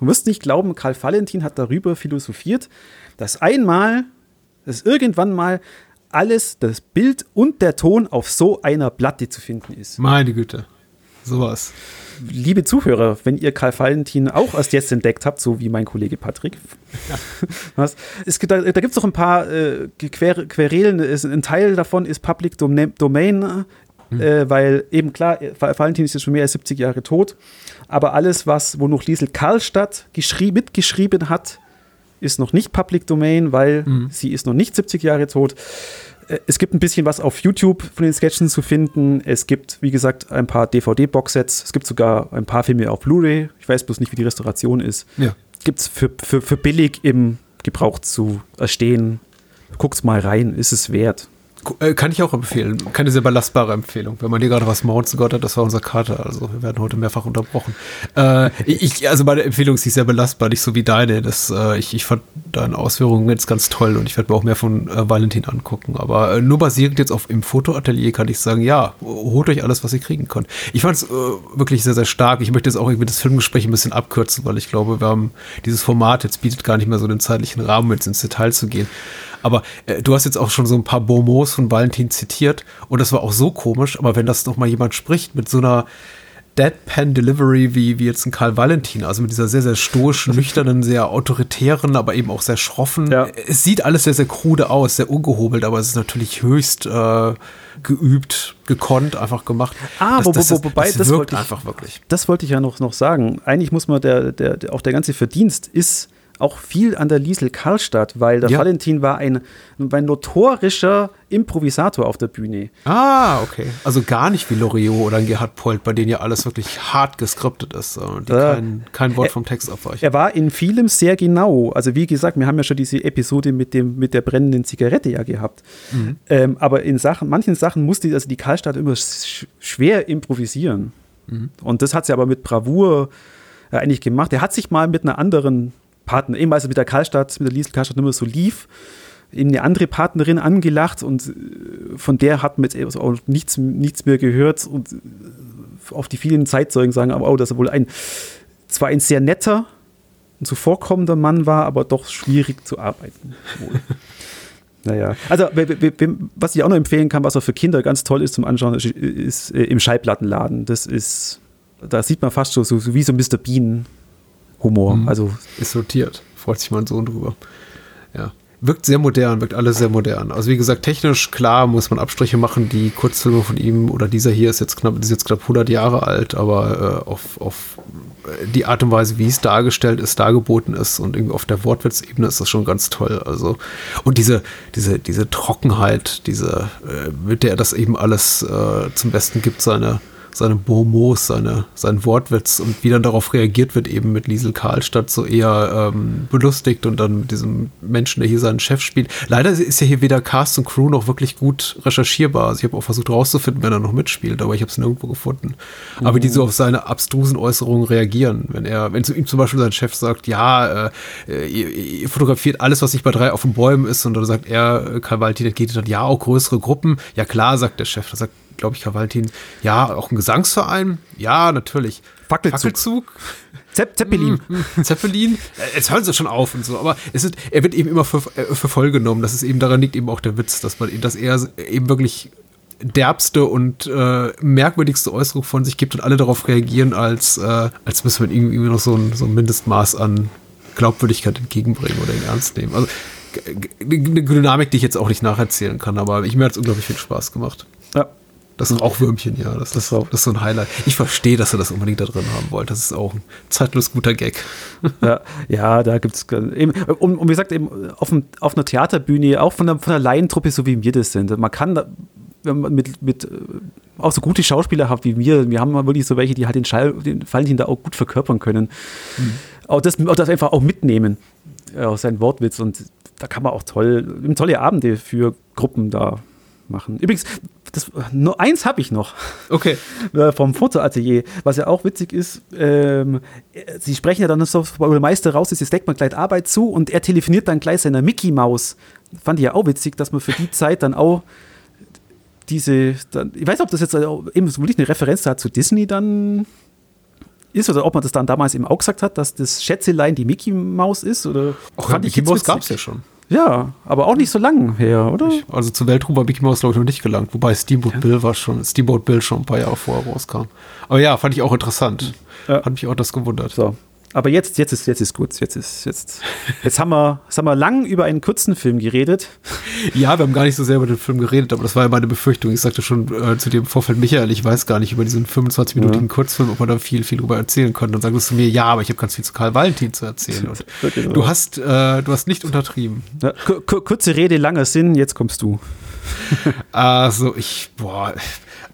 du wirst nicht glauben, Karl Valentin hat darüber philosophiert, dass einmal, dass irgendwann mal alles, das Bild und der Ton auf so einer Platte zu finden ist. Meine Güte, sowas. Liebe Zuhörer, wenn ihr Karl Valentin auch erst jetzt entdeckt habt, so wie mein Kollege Patrick, ja. was, es gibt, da, da gibt es noch ein paar äh, Quer Querelen. Ein Teil davon ist Public Domain, mhm. äh, weil eben klar, Valentin ist jetzt schon mehr als 70 Jahre tot, aber alles, was, wo noch Liesel Karlstadt mitgeschrieben hat, ist noch nicht Public Domain, weil mhm. sie ist noch nicht 70 Jahre tot. Äh, es gibt ein bisschen was auf YouTube von den Sketchen zu finden. Es gibt, wie gesagt, ein paar DVD-Boxsets. Es gibt sogar ein paar Filme auf Blu-ray. Ich weiß bloß nicht, wie die Restauration ist. Ja. Gibt es für, für, für billig im Gebrauch zu erstehen. Guckt's mal rein, ist es wert. Äh, kann ich auch empfehlen. Keine sehr belastbare Empfehlung. Wenn man hier gerade was Mounts Gott hat, das war unser Kater. Also wir werden heute mehrfach unterbrochen. Äh, ich, also meine Empfehlung ist nicht sehr belastbar, nicht so wie deine. Das, äh, ich, ich fand deine Ausführungen jetzt ganz toll und ich werde mir auch mehr von äh, Valentin angucken. Aber äh, nur basierend jetzt auf im Fotoatelier kann ich sagen, ja, holt euch alles, was ihr kriegen könnt. Ich fand es äh, wirklich sehr, sehr stark. Ich möchte jetzt auch irgendwie das Filmgespräch ein bisschen abkürzen, weil ich glaube, wir haben dieses Format jetzt bietet gar nicht mehr so den zeitlichen Rahmen, jetzt ins Detail zu gehen. Aber du hast jetzt auch schon so ein paar Von Valentin zitiert und das war auch so komisch. Aber wenn das noch mal jemand spricht mit so einer Deadpan Delivery wie, wie jetzt ein Karl Valentin, also mit dieser sehr, sehr stoischen, nüchternen, sehr autoritären, aber eben auch sehr schroffen. Ja. Es sieht alles sehr, sehr krude aus, sehr ungehobelt, aber es ist natürlich höchst äh, geübt, gekonnt, einfach gemacht. Ah, das, wo, das, wo, wobei, das, das wirkt ich, einfach wirklich. Das wollte ich ja noch, noch sagen. Eigentlich muss man, der, der, der, auch der ganze Verdienst ist auch viel an der Liesel Karlstadt, weil der ja. Valentin war ein, ein notorischer Improvisator auf der Bühne. Ah, okay. Also gar nicht wie Loriot oder ein Gerhard Polt, bei denen ja alles wirklich hart geskriptet ist und äh, kein, kein, Wort vom Text abweichen. Er war in vielem sehr genau. Also wie gesagt, wir haben ja schon diese Episode mit, dem, mit der brennenden Zigarette ja gehabt. Mhm. Ähm, aber in Sachen, manchen Sachen musste also die Karlstadt immer sch schwer improvisieren. Mhm. Und das hat sie aber mit Bravour äh, eigentlich gemacht. Er hat sich mal mit einer anderen Partner, eben als er mit der Karlstadt, mit der Liesel Karlstadt immer so lief, eben eine andere Partnerin angelacht und äh, von der hat man jetzt auch nichts, nichts mehr gehört und äh, auf die vielen Zeitzeugen sagen aber auch, dass er wohl ein, zwar ein sehr netter und zuvorkommender Mann war, aber doch schwierig zu arbeiten. Naja, also was ich auch noch empfehlen kann, was auch für Kinder ganz toll ist zum Anschauen, ist, ist äh, im Schallplattenladen. Das ist, da sieht man fast so, so wie so Mr. Bean Humor. Mhm. Also ist sortiert. Freut sich mein Sohn drüber. Ja. Wirkt sehr modern, wirkt alles sehr modern. Also wie gesagt, technisch klar muss man Abstriche machen. Die Kurzfilme von ihm oder dieser hier ist jetzt knapp, ist jetzt knapp 100 Jahre alt, aber äh, auf, auf die Art und Weise, wie es dargestellt ist, dargeboten ist und irgendwie auf der Wortwitzebene ist das schon ganz toll. Also und diese diese diese Trockenheit, diese äh, mit der das eben alles äh, zum Besten gibt, seine seine Bomos, seine, sein Wortwitz und wie dann darauf reagiert wird, eben mit Liesel Karlstadt so eher ähm, belustigt und dann mit diesem Menschen, der hier seinen Chef spielt. Leider ist ja hier weder Cast und Crew noch wirklich gut recherchierbar. Also ich habe auch versucht rauszufinden, wenn er noch mitspielt, aber ich habe es nirgendwo gefunden. Mhm. Aber die so auf seine abstrusen Äußerungen reagieren. Wenn er, wenn zu ihm zum Beispiel sein Chef sagt, ja, äh, ihr, ihr, fotografiert alles, was nicht bei drei auf den Bäumen ist, und dann sagt er, Karl Valentin, geht dann, ja, auch größere Gruppen. Ja klar, sagt der Chef. Da sagt glaube ich, Kavaltin. Ja, auch ein Gesangsverein. Ja, natürlich. Fackelzug. Fackelzug. Zepp Zeppelin. Mm, Zeppelin. Äh, jetzt hören sie schon auf und so. Aber es ist, er wird eben immer für, äh, für voll genommen. Das ist eben, daran liegt eben auch der Witz, dass man, dass er eben wirklich derbste und äh, merkwürdigste Äußerung von sich gibt und alle darauf reagieren, als, äh, als müssen wir irgendwie noch so ein, so ein Mindestmaß an Glaubwürdigkeit entgegenbringen oder ihn ernst nehmen. Also eine Dynamik, die ich jetzt auch nicht nacherzählen kann, aber ich mir hat es unglaublich viel Spaß gemacht. Ja, das Rauchwürmchen, ja. Das, das, das ist so ein Highlight. Ich verstehe, dass ihr das unbedingt da drin haben wollt. Das ist auch ein zeitlos guter Gag. Ja, ja da gibt es eben, und, wie gesagt, eben auf, dem, auf einer Theaterbühne, auch von der, von der Laientruppe, so wie wir das sind. Man kann da, wenn man mit, mit auch so gute Schauspieler habt wie wir. Wir haben wirklich so welche, die halt den, Schall, den Valentin da auch gut verkörpern können. Mhm. Auch, das, auch das einfach auch mitnehmen, aus seinem Wortwitz. Und da kann man auch toll, tolle Abende für Gruppen da machen. Übrigens, das, nur eins habe ich noch. Okay. Äh, vom Fotoatelier. Was ja auch witzig ist, ähm, sie sprechen ja dann so, wo der Meister raus ist, jetzt deckt man gleich Arbeit zu und er telefoniert dann gleich seiner Mickey Maus. Fand ich ja auch witzig, dass man für die Zeit dann auch diese, dann, ich weiß nicht, ob das jetzt eben wirklich eine Referenz hat zu Disney dann ist oder ob man das dann damals eben auch gesagt hat, dass das Schätzelein die Mickey Maus ist oder Ach, fand Mickey Maus gab es ja schon. Ja, aber auch nicht so lang her, oder? Ich, also zur Weltruhe war Mickey Mouse, glaube ich, noch nicht gelangt. Wobei Steamboat ja. Bill war schon, Steamboat Bill schon ein paar Jahre vorher rauskam. Aber ja, fand ich auch interessant. Ja. Hat mich auch das gewundert. So. Aber jetzt, jetzt ist, jetzt ist gut. Jetzt ist, jetzt, jetzt haben wir, jetzt haben wir lang über einen kurzen Film geredet. Ja, wir haben gar nicht so sehr über den Film geredet, aber das war ja meine Befürchtung. Ich sagte schon äh, zu dem Vorfeld, Michael, ich weiß gar nicht über diesen 25-minütigen ja. Kurzfilm, ob man da viel, viel drüber erzählen könnte. Dann sagtest du mir, ja, aber ich habe ganz viel zu Karl Valentin zu erzählen. Genau. Du hast, äh, du hast nicht untertrieben. Ja, kurze Rede, langer Sinn, jetzt kommst du. Also, ich, boah,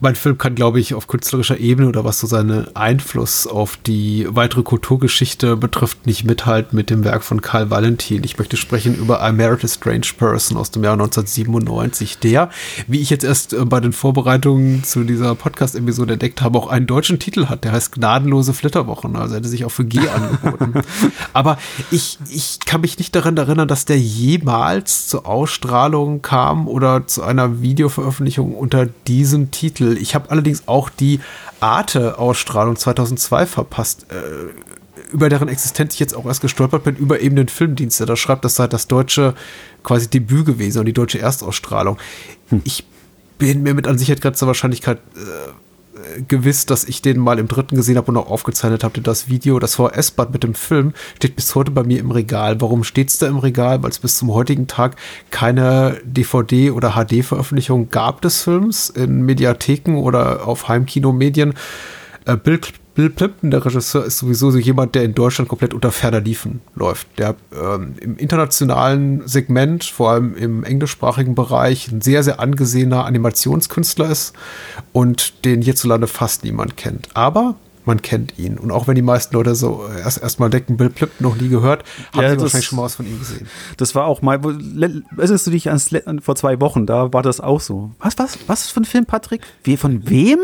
mein Film kann, glaube ich, auf künstlerischer Ebene oder was so seinen Einfluss auf die weitere Kulturgeschichte betrifft, nicht mithalten mit dem Werk von Karl Valentin. Ich möchte sprechen über I Married a Strange Person aus dem Jahr 1997, der, wie ich jetzt erst äh, bei den Vorbereitungen zu dieser Podcast-Episode entdeckt habe, auch einen deutschen Titel hat. Der heißt Gnadenlose Flitterwochen. Also hätte sich auch für G angeboten. Aber ich, ich kann mich nicht daran erinnern, dass der jemals zur Ausstrahlung kam oder zu einer Videoveröffentlichung unter diesem Titel. Titel. Ich habe allerdings auch die Arte-Ausstrahlung 2002 verpasst, äh, über deren Existenz ich jetzt auch erst gestolpert bin, über eben den Filmdienst. Da schreibt, das sei das deutsche quasi Debüt gewesen und die deutsche Erstausstrahlung. Hm. Ich bin mir mit an Sicherheit grenzender Wahrscheinlichkeit äh, gewiss, dass ich den mal im dritten gesehen habe und auch aufgezeichnet habe. Das Video, das VHS-Band mit dem Film, steht bis heute bei mir im Regal. Warum steht es da im Regal? Weil es bis zum heutigen Tag keine DVD- oder HD-Veröffentlichung gab des Films in Mediatheken oder auf Heimkinomedien. Äh, Bill Plimpton, der Regisseur, ist sowieso so jemand, der in Deutschland komplett unter ferner Liefen läuft. Der ähm, im internationalen Segment, vor allem im englischsprachigen Bereich, ein sehr, sehr angesehener Animationskünstler ist und den hierzulande fast niemand kennt. Aber man kennt ihn. Und auch wenn die meisten Leute so erst erstmal denken, Bill Plimpton noch nie gehört, haben ja, sie wahrscheinlich schon mal was von ihm gesehen. Das war auch mal, erinnerst du dich ans, vor zwei Wochen, da war das auch so. Was, was, was für ein Film, Patrick? Wie, von wem?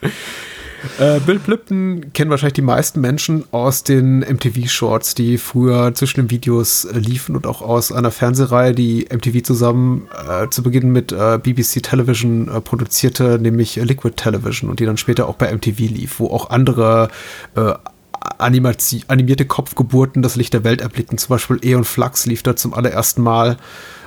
Äh, Bill Plimpton kennen wahrscheinlich die meisten Menschen aus den MTV-Shorts, die früher zwischen den Videos äh, liefen und auch aus einer Fernsehreihe, die MTV zusammen äh, zu Beginn mit äh, BBC Television äh, produzierte, nämlich Liquid Television und die dann später auch bei MTV lief, wo auch andere äh, animierte Kopfgeburten das Licht der Welt erblickten. Zum Beispiel Eon Flux lief da zum allerersten Mal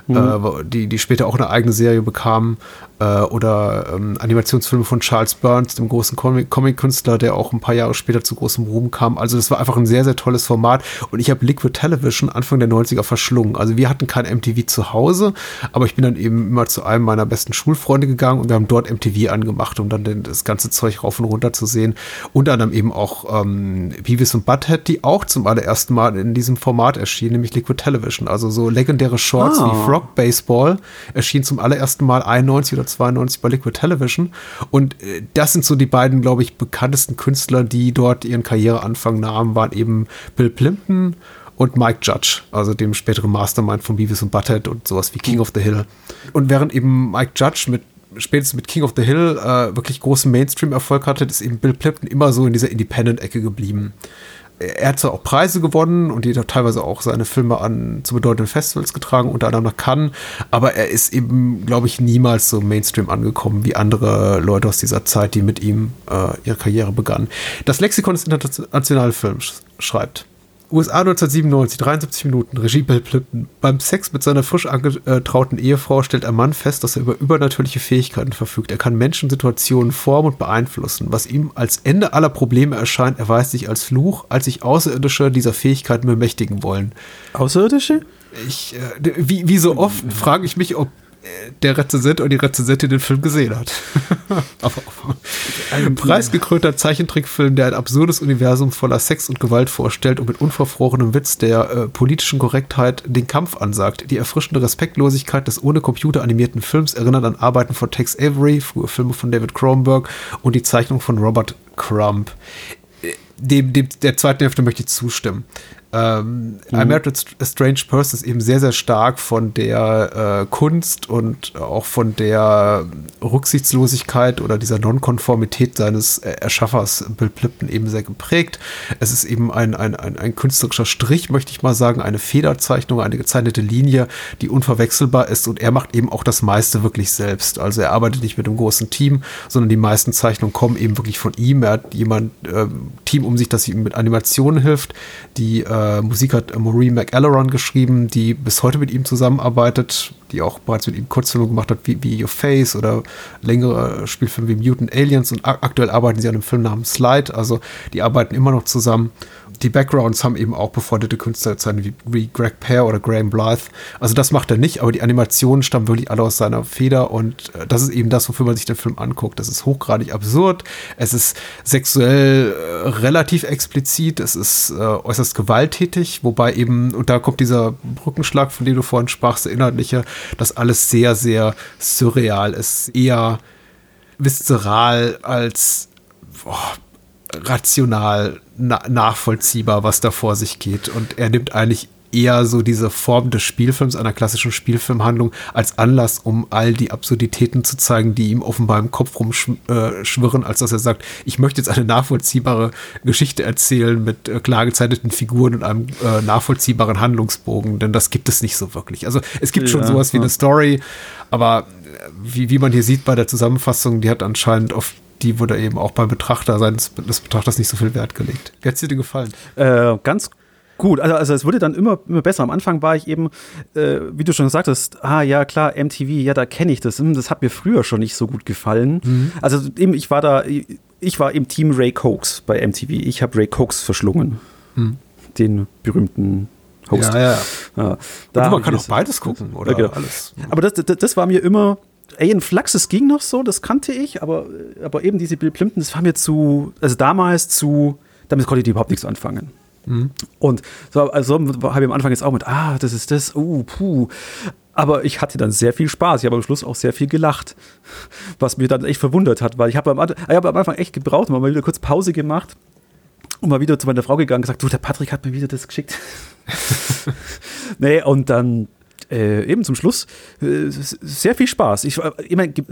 mhm. äh, die, die später auch eine eigene Serie bekamen. Äh, oder ähm, Animationsfilme von Charles Burns, dem großen Comic-Künstler, der auch ein paar Jahre später zu großem Ruhm kam. Also das war einfach ein sehr, sehr tolles Format. Und ich habe Liquid Television Anfang der 90er verschlungen. Also wir hatten kein MTV zu Hause, aber ich bin dann eben immer zu einem meiner besten Schulfreunde gegangen und wir haben dort MTV angemacht, um dann das ganze Zeug rauf und runter zu sehen. Unter anderem eben auch ähm, Beavis und Butthead, die auch zum allerersten Mal in diesem Format erschienen, nämlich Liquid Television. Also so legendäre Shorts ah. wie Frog Baseball erschien zum allerersten Mal 91 oder 92 bei Liquid Television. Und äh, das sind so die beiden, glaube ich, bekanntesten Künstler, die dort ihren Karriereanfang nahmen, waren eben Bill Plimpton und Mike Judge, also dem späteren Mastermind von Beavis und Butthead und sowas wie King of the Hill. Und während eben Mike Judge mit spätestens mit King of the Hill äh, wirklich großen Mainstream-Erfolg hatte, ist eben Bill Plimpton immer so in dieser Independent-Ecke geblieben er hat zwar auch Preise gewonnen und die hat teilweise auch seine Filme an zu bedeutenden Festivals getragen, unter anderem nach Cannes, aber er ist eben, glaube ich, niemals so Mainstream angekommen wie andere Leute aus dieser Zeit, die mit ihm äh, ihre Karriere begannen. Das Lexikon des internationalen Films schreibt, USA 1997, 73 Minuten, Regie Bill Plimpton. Beim Sex mit seiner frisch angetrauten Ehefrau stellt ein Mann fest, dass er über übernatürliche Fähigkeiten verfügt. Er kann Menschen, Situationen formen und beeinflussen. Was ihm als Ende aller Probleme erscheint, erweist sich als Fluch, als sich Außerirdische dieser Fähigkeiten bemächtigen wollen. Außerirdische? Ich, äh, wie, wie so oft frage ich mich, ob der Rezensent und die Rezensentin den Film gesehen hat. ein preisgekrönter Zeichentrickfilm, der ein absurdes Universum voller Sex und Gewalt vorstellt und mit unverfrorenem Witz der äh, politischen Korrektheit den Kampf ansagt. Die erfrischende Respektlosigkeit des ohne Computer animierten Films erinnert an Arbeiten von Tex Avery, frühe Filme von David Cronenberg und die Zeichnung von Robert Crumb. Dem, dem, der zweiten Hälfte möchte ich zustimmen. Ähm, mhm. I Married a Strange Person ist eben sehr, sehr stark von der äh, Kunst und auch von der Rücksichtslosigkeit oder dieser Nonkonformität seines äh, Erschaffers Bill Plimpton eben sehr geprägt. Es ist eben ein, ein, ein, ein künstlerischer Strich, möchte ich mal sagen, eine Federzeichnung, eine gezeichnete Linie, die unverwechselbar ist und er macht eben auch das meiste wirklich selbst. Also er arbeitet nicht mit einem großen Team, sondern die meisten Zeichnungen kommen eben wirklich von ihm. Er hat jemand, äh, Team um sich, das ihm mit Animationen hilft, die äh, äh, Musik hat Maureen McAlleron geschrieben, die bis heute mit ihm zusammenarbeitet, die auch bereits mit ihm Kurzfilme gemacht hat, wie, wie Your Face oder längere Spielfilme wie Mutant Aliens. Und aktuell arbeiten sie an einem Film namens Slide, also die arbeiten immer noch zusammen die Backgrounds haben eben auch befreundete Künstler wie, wie Greg Pear oder Graham Blythe. Also das macht er nicht, aber die Animationen stammen wirklich alle aus seiner Feder und äh, das ist eben das, wofür man sich den Film anguckt. Das ist hochgradig absurd, es ist sexuell äh, relativ explizit, es ist äh, äußerst gewalttätig, wobei eben, und da kommt dieser Brückenschlag, von dem du vorhin sprachst, der inhaltliche, dass alles sehr, sehr surreal ist, eher viszeral als boah, rational na nachvollziehbar, was da vor sich geht. Und er nimmt eigentlich eher so diese Form des Spielfilms, einer klassischen Spielfilmhandlung, als Anlass, um all die Absurditäten zu zeigen, die ihm offenbar im Kopf rumschwirren, als dass er sagt, ich möchte jetzt eine nachvollziehbare Geschichte erzählen mit äh, klar gezeichneten Figuren und einem äh, nachvollziehbaren Handlungsbogen, denn das gibt es nicht so wirklich. Also es gibt ja, schon sowas wie eine Story, aber äh, wie, wie man hier sieht bei der Zusammenfassung, die hat anscheinend oft die wurde eben auch beim Betrachter seines des Betrachters nicht so viel Wert gelegt. Wie hat es dir gefallen? Äh, ganz gut. Also, also es wurde dann immer, immer besser. Am Anfang war ich eben, äh, wie du schon sagtest, ah ja, klar, MTV, ja, da kenne ich das. Hm, das hat mir früher schon nicht so gut gefallen. Mhm. Also eben, ich war da, ich war im Team Ray Cokes bei MTV. Ich habe Ray Cokes verschlungen. Mhm. Den berühmten Host. Ja, ja. ja da man kann auch beides gucken, oder? Ja, genau. alles. Aber das, das, das war mir immer Alien Fluxus ging noch so, das kannte ich, aber, aber eben diese Bill Plimpton, das war mir zu, also damals zu, damit konnte ich überhaupt nichts anfangen. Mhm. Und so, also habe ich am Anfang jetzt auch mit, ah, das ist das, uh, puh. Aber ich hatte dann sehr viel Spaß. Ich habe am Schluss auch sehr viel gelacht, was mich dann echt verwundert hat, weil ich habe am, hab am Anfang echt gebraucht, mal wieder kurz Pause gemacht und mal wieder zu meiner Frau gegangen und gesagt, du, der Patrick hat mir wieder das geschickt. nee, und dann äh, eben zum Schluss äh, sehr viel Spaß. Ich, immer, die,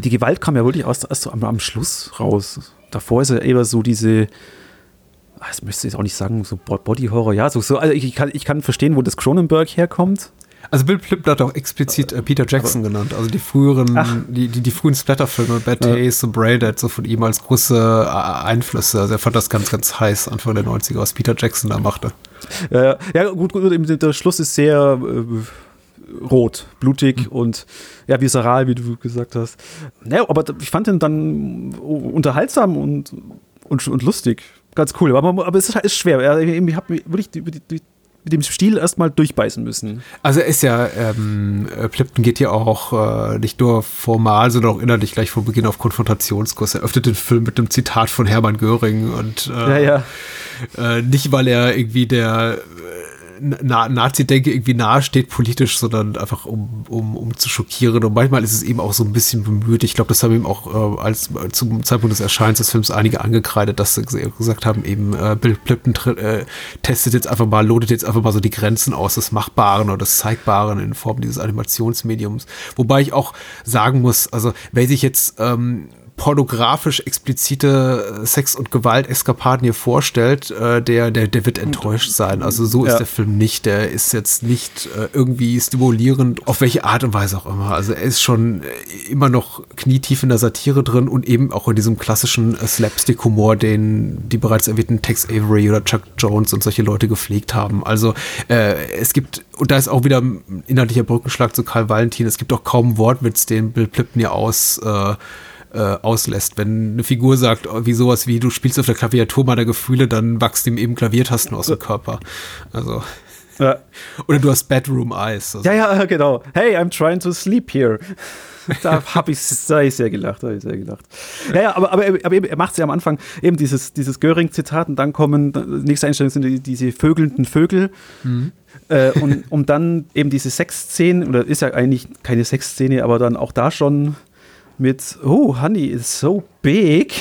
die Gewalt kam ja wirklich erst, erst so am, am Schluss raus. Davor ist ja eher so diese, ah, das müsste ich auch nicht sagen, so Body Horror, ja, so, so also ich, kann, ich kann verstehen, wo das Cronenberg herkommt. Also Bill Plimpton hat auch explizit äh, Peter Jackson Aber, genannt, also die früheren, die, die, die, frühen Splatterfilme, Bad ja. Taste und Braindead, so von ihm als große äh, Einflüsse. Also er fand das ganz, ganz heiß, Anfang der 90er, was Peter Jackson da machte. Ja, ja gut, gut, der Schluss ist sehr äh, rot, blutig mhm. und ja, viseral, wie du gesagt hast. Naja, aber ich fand ihn dann unterhaltsam und, und, und lustig. Ganz cool. Aber, aber es ist, ist schwer. Ich habe wirklich mit dem Stil erstmal durchbeißen müssen. Also er ist ja, ähm, Plimpton geht ja auch äh, nicht nur formal, sondern auch innerlich gleich vor Beginn auf Konfrontationskurs. Er öffnet den Film mit einem Zitat von Hermann Göring und äh, ja, ja. Äh, nicht, weil er irgendwie der Na Nazi-Denke irgendwie nahesteht politisch, sondern einfach um, um, um zu schockieren. Und manchmal ist es eben auch so ein bisschen bemüht. Ich glaube, das haben ihm auch äh, als zum Zeitpunkt des Erscheinens des Films einige angekreidet, dass sie gesagt haben, eben äh, Bill Plimpton äh, testet jetzt einfach mal, lotet jetzt einfach mal so die Grenzen aus des Machbaren oder des Zeigbaren in Form dieses Animationsmediums. Wobei ich auch sagen muss, also wer sich jetzt ähm, pornografisch explizite Sex- und Gewalt-Eskapaden hier vorstellt, äh, der, der, der wird enttäuscht sein. Also so ist ja. der Film nicht. Der ist jetzt nicht äh, irgendwie stimulierend, auf welche Art und Weise auch immer. Also er ist schon äh, immer noch knietief in der Satire drin und eben auch in diesem klassischen äh, Slapstick-Humor, den die bereits erwähnten Tex Avery oder Chuck Jones und solche Leute gepflegt haben. Also äh, es gibt, und da ist auch wieder ein inhaltlicher Brückenschlag zu Karl Valentin, es gibt auch kaum Wortwitz, den Bill Plimpton ja aus äh, äh, auslässt. Wenn eine Figur sagt, oh, wie sowas wie, du spielst auf der Klaviatur meiner Gefühle, dann wachst ihm eben Klaviertasten aus dem Körper. Also. Ja. Oder du hast Bedroom Eyes. Also. Ja, ja, genau. Hey, I'm trying to sleep here. da habe ich, da ich sehr gelacht, da ich sehr gelacht. Ja, ja, aber, aber, aber er macht es ja am Anfang eben dieses, dieses Göring-Zitat und dann kommen, nächste Einstellung sind die, diese vögelnden Vögel. Mhm. Äh, und um dann eben diese Sexszene, oder ist ja eigentlich keine Sexszene, aber dann auch da schon mit, oh, Honey is so big.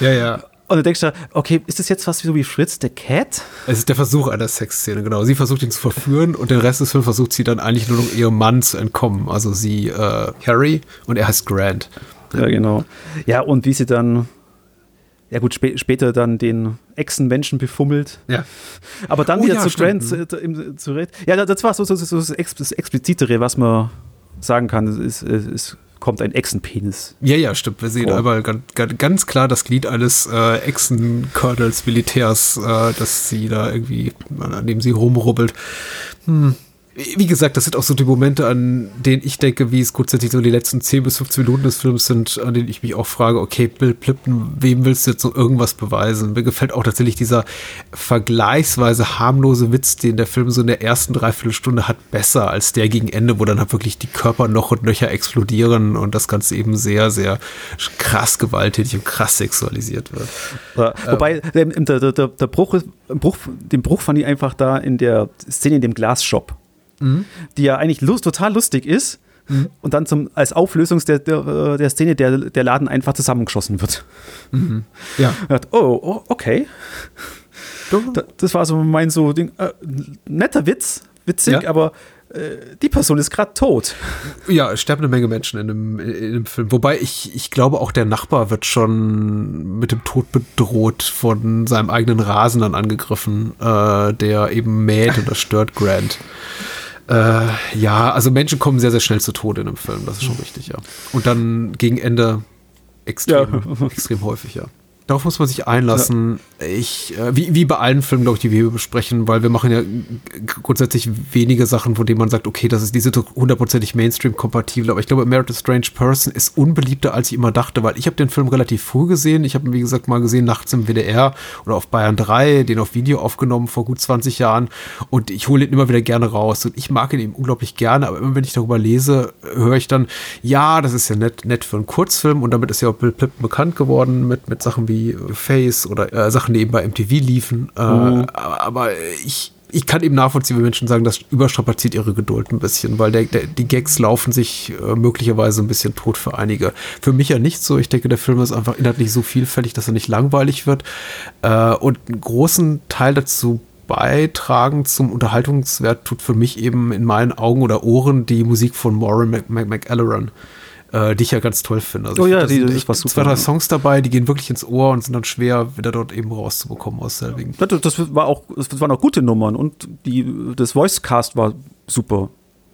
Ja, ja. Und du denkst da, okay, ist das jetzt was so wie Fritz the Cat? Es ist der Versuch einer Sexszene, genau. Sie versucht ihn zu verführen und den Rest des Films versucht sie dann eigentlich nur noch ihrem Mann zu entkommen. Also sie, äh, Harry und er heißt Grant. Ja, genau. Ja, und wie sie dann, ja gut, spä später dann den Echsenmenschen befummelt. Ja. Aber dann oh, wieder ja, zu Grant zu, zu, zu Ja, das war so, so, so das Explizitere, was man sagen kann. Es, es, es kommt ein Echsenpenis. Ja, ja, stimmt. Wir sehen oh. aber ganz, ganz, klar das Glied eines äh, Echsen-Colonels Militärs, äh, dass sie da irgendwie, an dem sie rumrubbelt. Hm wie gesagt, das sind auch so die Momente, an denen ich denke, wie es grundsätzlich so die letzten 10 bis 15 Minuten des Films sind, an denen ich mich auch frage, okay, Bill Plippen, wem willst du jetzt so irgendwas beweisen? Mir gefällt auch tatsächlich dieser vergleichsweise harmlose Witz, den der Film so in der ersten Dreiviertelstunde hat, besser als der gegen Ende, wo dann halt wirklich die Körper noch und nöcher explodieren und das Ganze eben sehr, sehr krass gewalttätig und krass sexualisiert wird. Ja, wobei, ähm. der, der, der, der Bruch, Bruch, den Bruch fand ich einfach da in der Szene in dem Glasshop mhm. die ja eigentlich lust, total lustig ist. Mhm. Und dann zum, als Auflösung der, der, der, Szene der, der Laden einfach zusammengeschossen wird. Mhm. Ja. Oh, oh, okay. Das war so mein so Ding, äh, netter Witz, witzig, ja. aber äh, die Person ist gerade tot. Ja, es sterben eine Menge Menschen in dem, in dem Film. Wobei ich, ich glaube, auch der Nachbar wird schon mit dem Tod bedroht von seinem eigenen Rasen dann angegriffen, äh, der eben mäht und das stört Grant. Äh, ja, also Menschen kommen sehr, sehr schnell zu Tode in einem Film, das ist schon richtig, ja. Und dann gegen Ende extrem, ja. extrem häufig, ja. Darauf muss man sich einlassen. Ja. Ich, äh, wie, wie bei allen Filmen, glaube ich, die wir besprechen, weil wir machen ja grundsätzlich wenige Sachen, von denen man sagt, okay, das ist, die sind hundertprozentig Mainstream-kompatibel. Aber ich glaube, Merit a Strange Person ist unbeliebter, als ich immer dachte, weil ich habe den Film relativ früh gesehen. Ich habe ihn, wie gesagt, mal gesehen nachts im WDR oder auf Bayern 3, den auf Video aufgenommen vor gut 20 Jahren. Und ich hole ihn immer wieder gerne raus. Und ich mag ihn eben unglaublich gerne, aber immer wenn ich darüber lese, höre ich dann, ja, das ist ja nett, nett für einen Kurzfilm. Und damit ist ja auch Bill Plippen bekannt geworden mit, mit Sachen wie wie Face oder äh, Sachen, die eben bei MTV liefen. Äh, mhm. Aber ich, ich kann eben nachvollziehen, wenn Menschen sagen, das überstrapaziert ihre Geduld ein bisschen, weil der, der, die Gags laufen sich äh, möglicherweise ein bisschen tot für einige. Für mich ja nicht so. Ich denke, der Film ist einfach inhaltlich so vielfältig, dass er nicht langweilig wird. Äh, und einen großen Teil dazu beitragen zum Unterhaltungswert tut für mich eben in meinen Augen oder Ohren die Musik von Maureen McAlleran. Mc äh, die ich ja ganz toll finde. Also oh ja, die, das war super. Zwei, drei Songs dabei, die gehen wirklich ins Ohr und sind dann schwer wieder dort eben rauszubekommen aus Selwing. Das, das war auch, das waren auch gute Nummern und die, das Voicecast war super.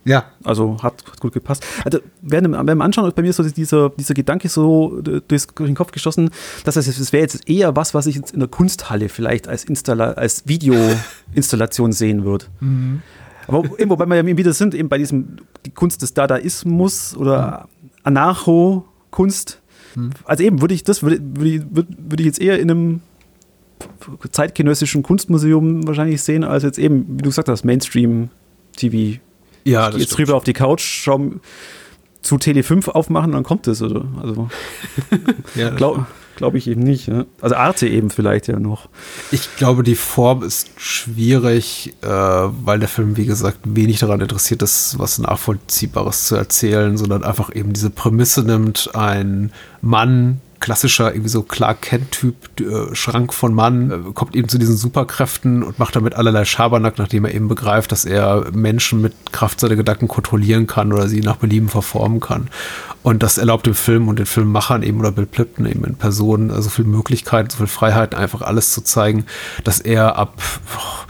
Ja. Also hat, hat gut gepasst. Also, während beim Anschauen ist bei mir so dieser, dieser Gedanke so durch den Kopf geschossen, dass das, das wäre jetzt eher was, was ich jetzt in der Kunsthalle vielleicht als, Installa als Videoinstallation sehen würde. Mhm. Aber eben, wobei wir ja wieder sind, eben bei diesem die Kunst des Dadaismus oder mhm. Anarcho-Kunst. Hm. Also eben würde ich das, würde, würde, würde ich jetzt eher in einem zeitgenössischen Kunstmuseum wahrscheinlich sehen, als jetzt eben, wie du gesagt hast, Mainstream-TV. Ja, ich das jetzt rüber auf die Couch, schau zu Tele 5 aufmachen, dann kommt es, oder? Also, ja, glaub, Glaube ich eben nicht. Ne? Also Arte eben vielleicht ja noch. Ich glaube, die Form ist schwierig, äh, weil der Film, wie gesagt, wenig daran interessiert ist, was Nachvollziehbares zu erzählen, sondern einfach eben diese Prämisse nimmt, ein Mann klassischer, irgendwie so Clark Kent-Typ, äh, Schrank von Mann, äh, kommt eben zu diesen Superkräften und macht damit allerlei Schabernack, nachdem er eben begreift, dass er Menschen mit Kraft seiner Gedanken kontrollieren kann oder sie nach Belieben verformen kann. Und das erlaubt dem Film und den Filmemachern eben oder Bill Plimpton eben in Person so viel Möglichkeiten, so viel Freiheiten, einfach alles zu zeigen, dass er ab boah,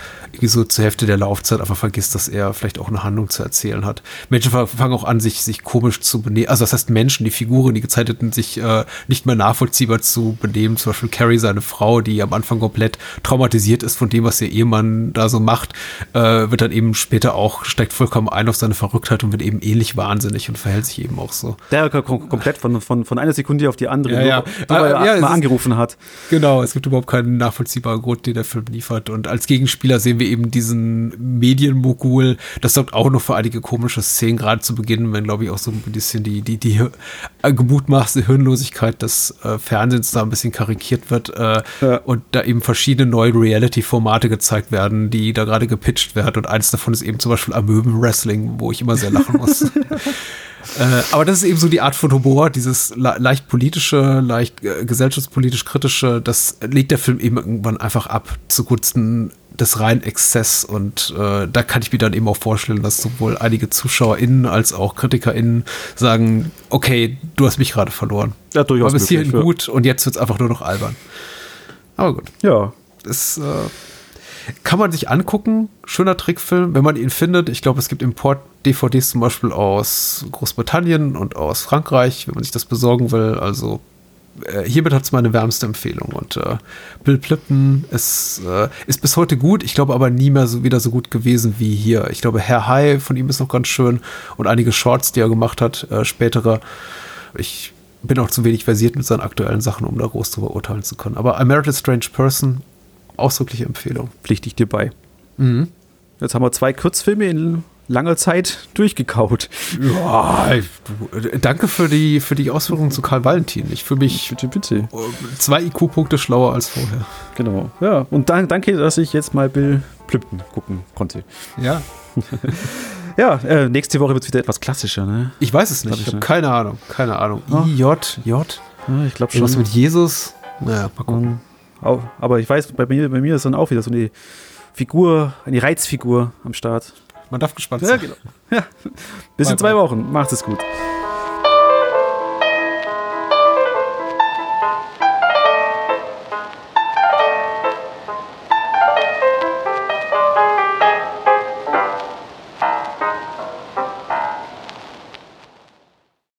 so zur Hälfte der Laufzeit einfach vergisst, dass er vielleicht auch eine Handlung zu erzählen hat. Menschen fangen auch an, sich, sich komisch zu benehmen. Also das heißt Menschen, die Figuren, die gezeichneten, sich äh, nicht mehr nachvollziehbar zu benehmen. Zum Beispiel Carrie, seine Frau, die am Anfang komplett traumatisiert ist von dem, was ihr Ehemann da so macht, äh, wird dann eben später auch, steigt vollkommen ein auf seine Verrücktheit und wird eben ähnlich wahnsinnig und verhält sich eben auch so. Der komplett von, von, von einer Sekunde auf die andere, ja, ja. Nur, nur, ja, mal angerufen hat. Genau, es gibt überhaupt keinen nachvollziehbaren Grund, den der Film liefert. Und als Gegenspieler sehen wir eben diesen Medienmogul. Das sorgt auch noch für einige komische Szenen, gerade zu Beginn, wenn, glaube ich, auch so ein bisschen die, die, die äh, gemutmaßte Hirnlosigkeit des äh, Fernsehens da ein bisschen karikiert wird äh, ja. und da eben verschiedene neue Reality-Formate gezeigt werden, die da gerade gepitcht werden. Und eins davon ist eben zum Beispiel Amöben-Wrestling, wo ich immer sehr lachen muss. Äh, aber das ist eben so die Art von Humor, dieses leicht politische, leicht äh, gesellschaftspolitisch kritische, das legt der Film eben irgendwann einfach ab zugunsten des reinen Exzess. Und äh, da kann ich mir dann eben auch vorstellen, dass sowohl einige ZuschauerInnen als auch KritikerInnen sagen, okay, du hast mich gerade verloren. Ja, durchaus. Aber bis hierhin ja. gut und jetzt wird es einfach nur noch albern. Aber gut. Ja. Das, äh, kann man sich angucken. Schöner Trickfilm, wenn man ihn findet. Ich glaube, es gibt Import-DVDs zum Beispiel aus Großbritannien und aus Frankreich, wenn man sich das besorgen will. Also äh, hiermit hat es meine wärmste Empfehlung. Und äh, Bill Plimpton ist, äh, ist bis heute gut. Ich glaube aber nie mehr so wieder so gut gewesen wie hier. Ich glaube, Herr High von ihm ist noch ganz schön und einige Shorts, die er gemacht hat, äh, spätere. Ich bin auch zu wenig versiert mit seinen aktuellen Sachen, um da groß zu beurteilen zu können. Aber I Married a Strange Person ausdrückliche Empfehlung. Pflichtig dir bei. Mhm. Jetzt haben wir zwei Kurzfilme in langer Zeit durchgekaut. Ja, danke für die, für die Ausführungen zu Karl Valentin. Ich fühle mich bitte, bitte. zwei IQ-Punkte schlauer als vorher. Genau, ja. Und dann, danke, dass ich jetzt mal Bill Plümpton gucken konnte. Ja. ja, äh, nächste Woche wird es wieder etwas klassischer, ne? Ich weiß es nicht. Ich, habe keine Ahnung. Keine Ahnung. Oh. J, J. Ja, ich glaube schon. Was mit Jesus? Naja, mal gucken. Aber ich weiß, bei mir, bei mir ist dann auch wieder so eine Figur, eine Reizfigur am Start. Man darf gespannt sein. Ja, genau. Ja. Bis bye in zwei bye. Wochen. Macht es gut.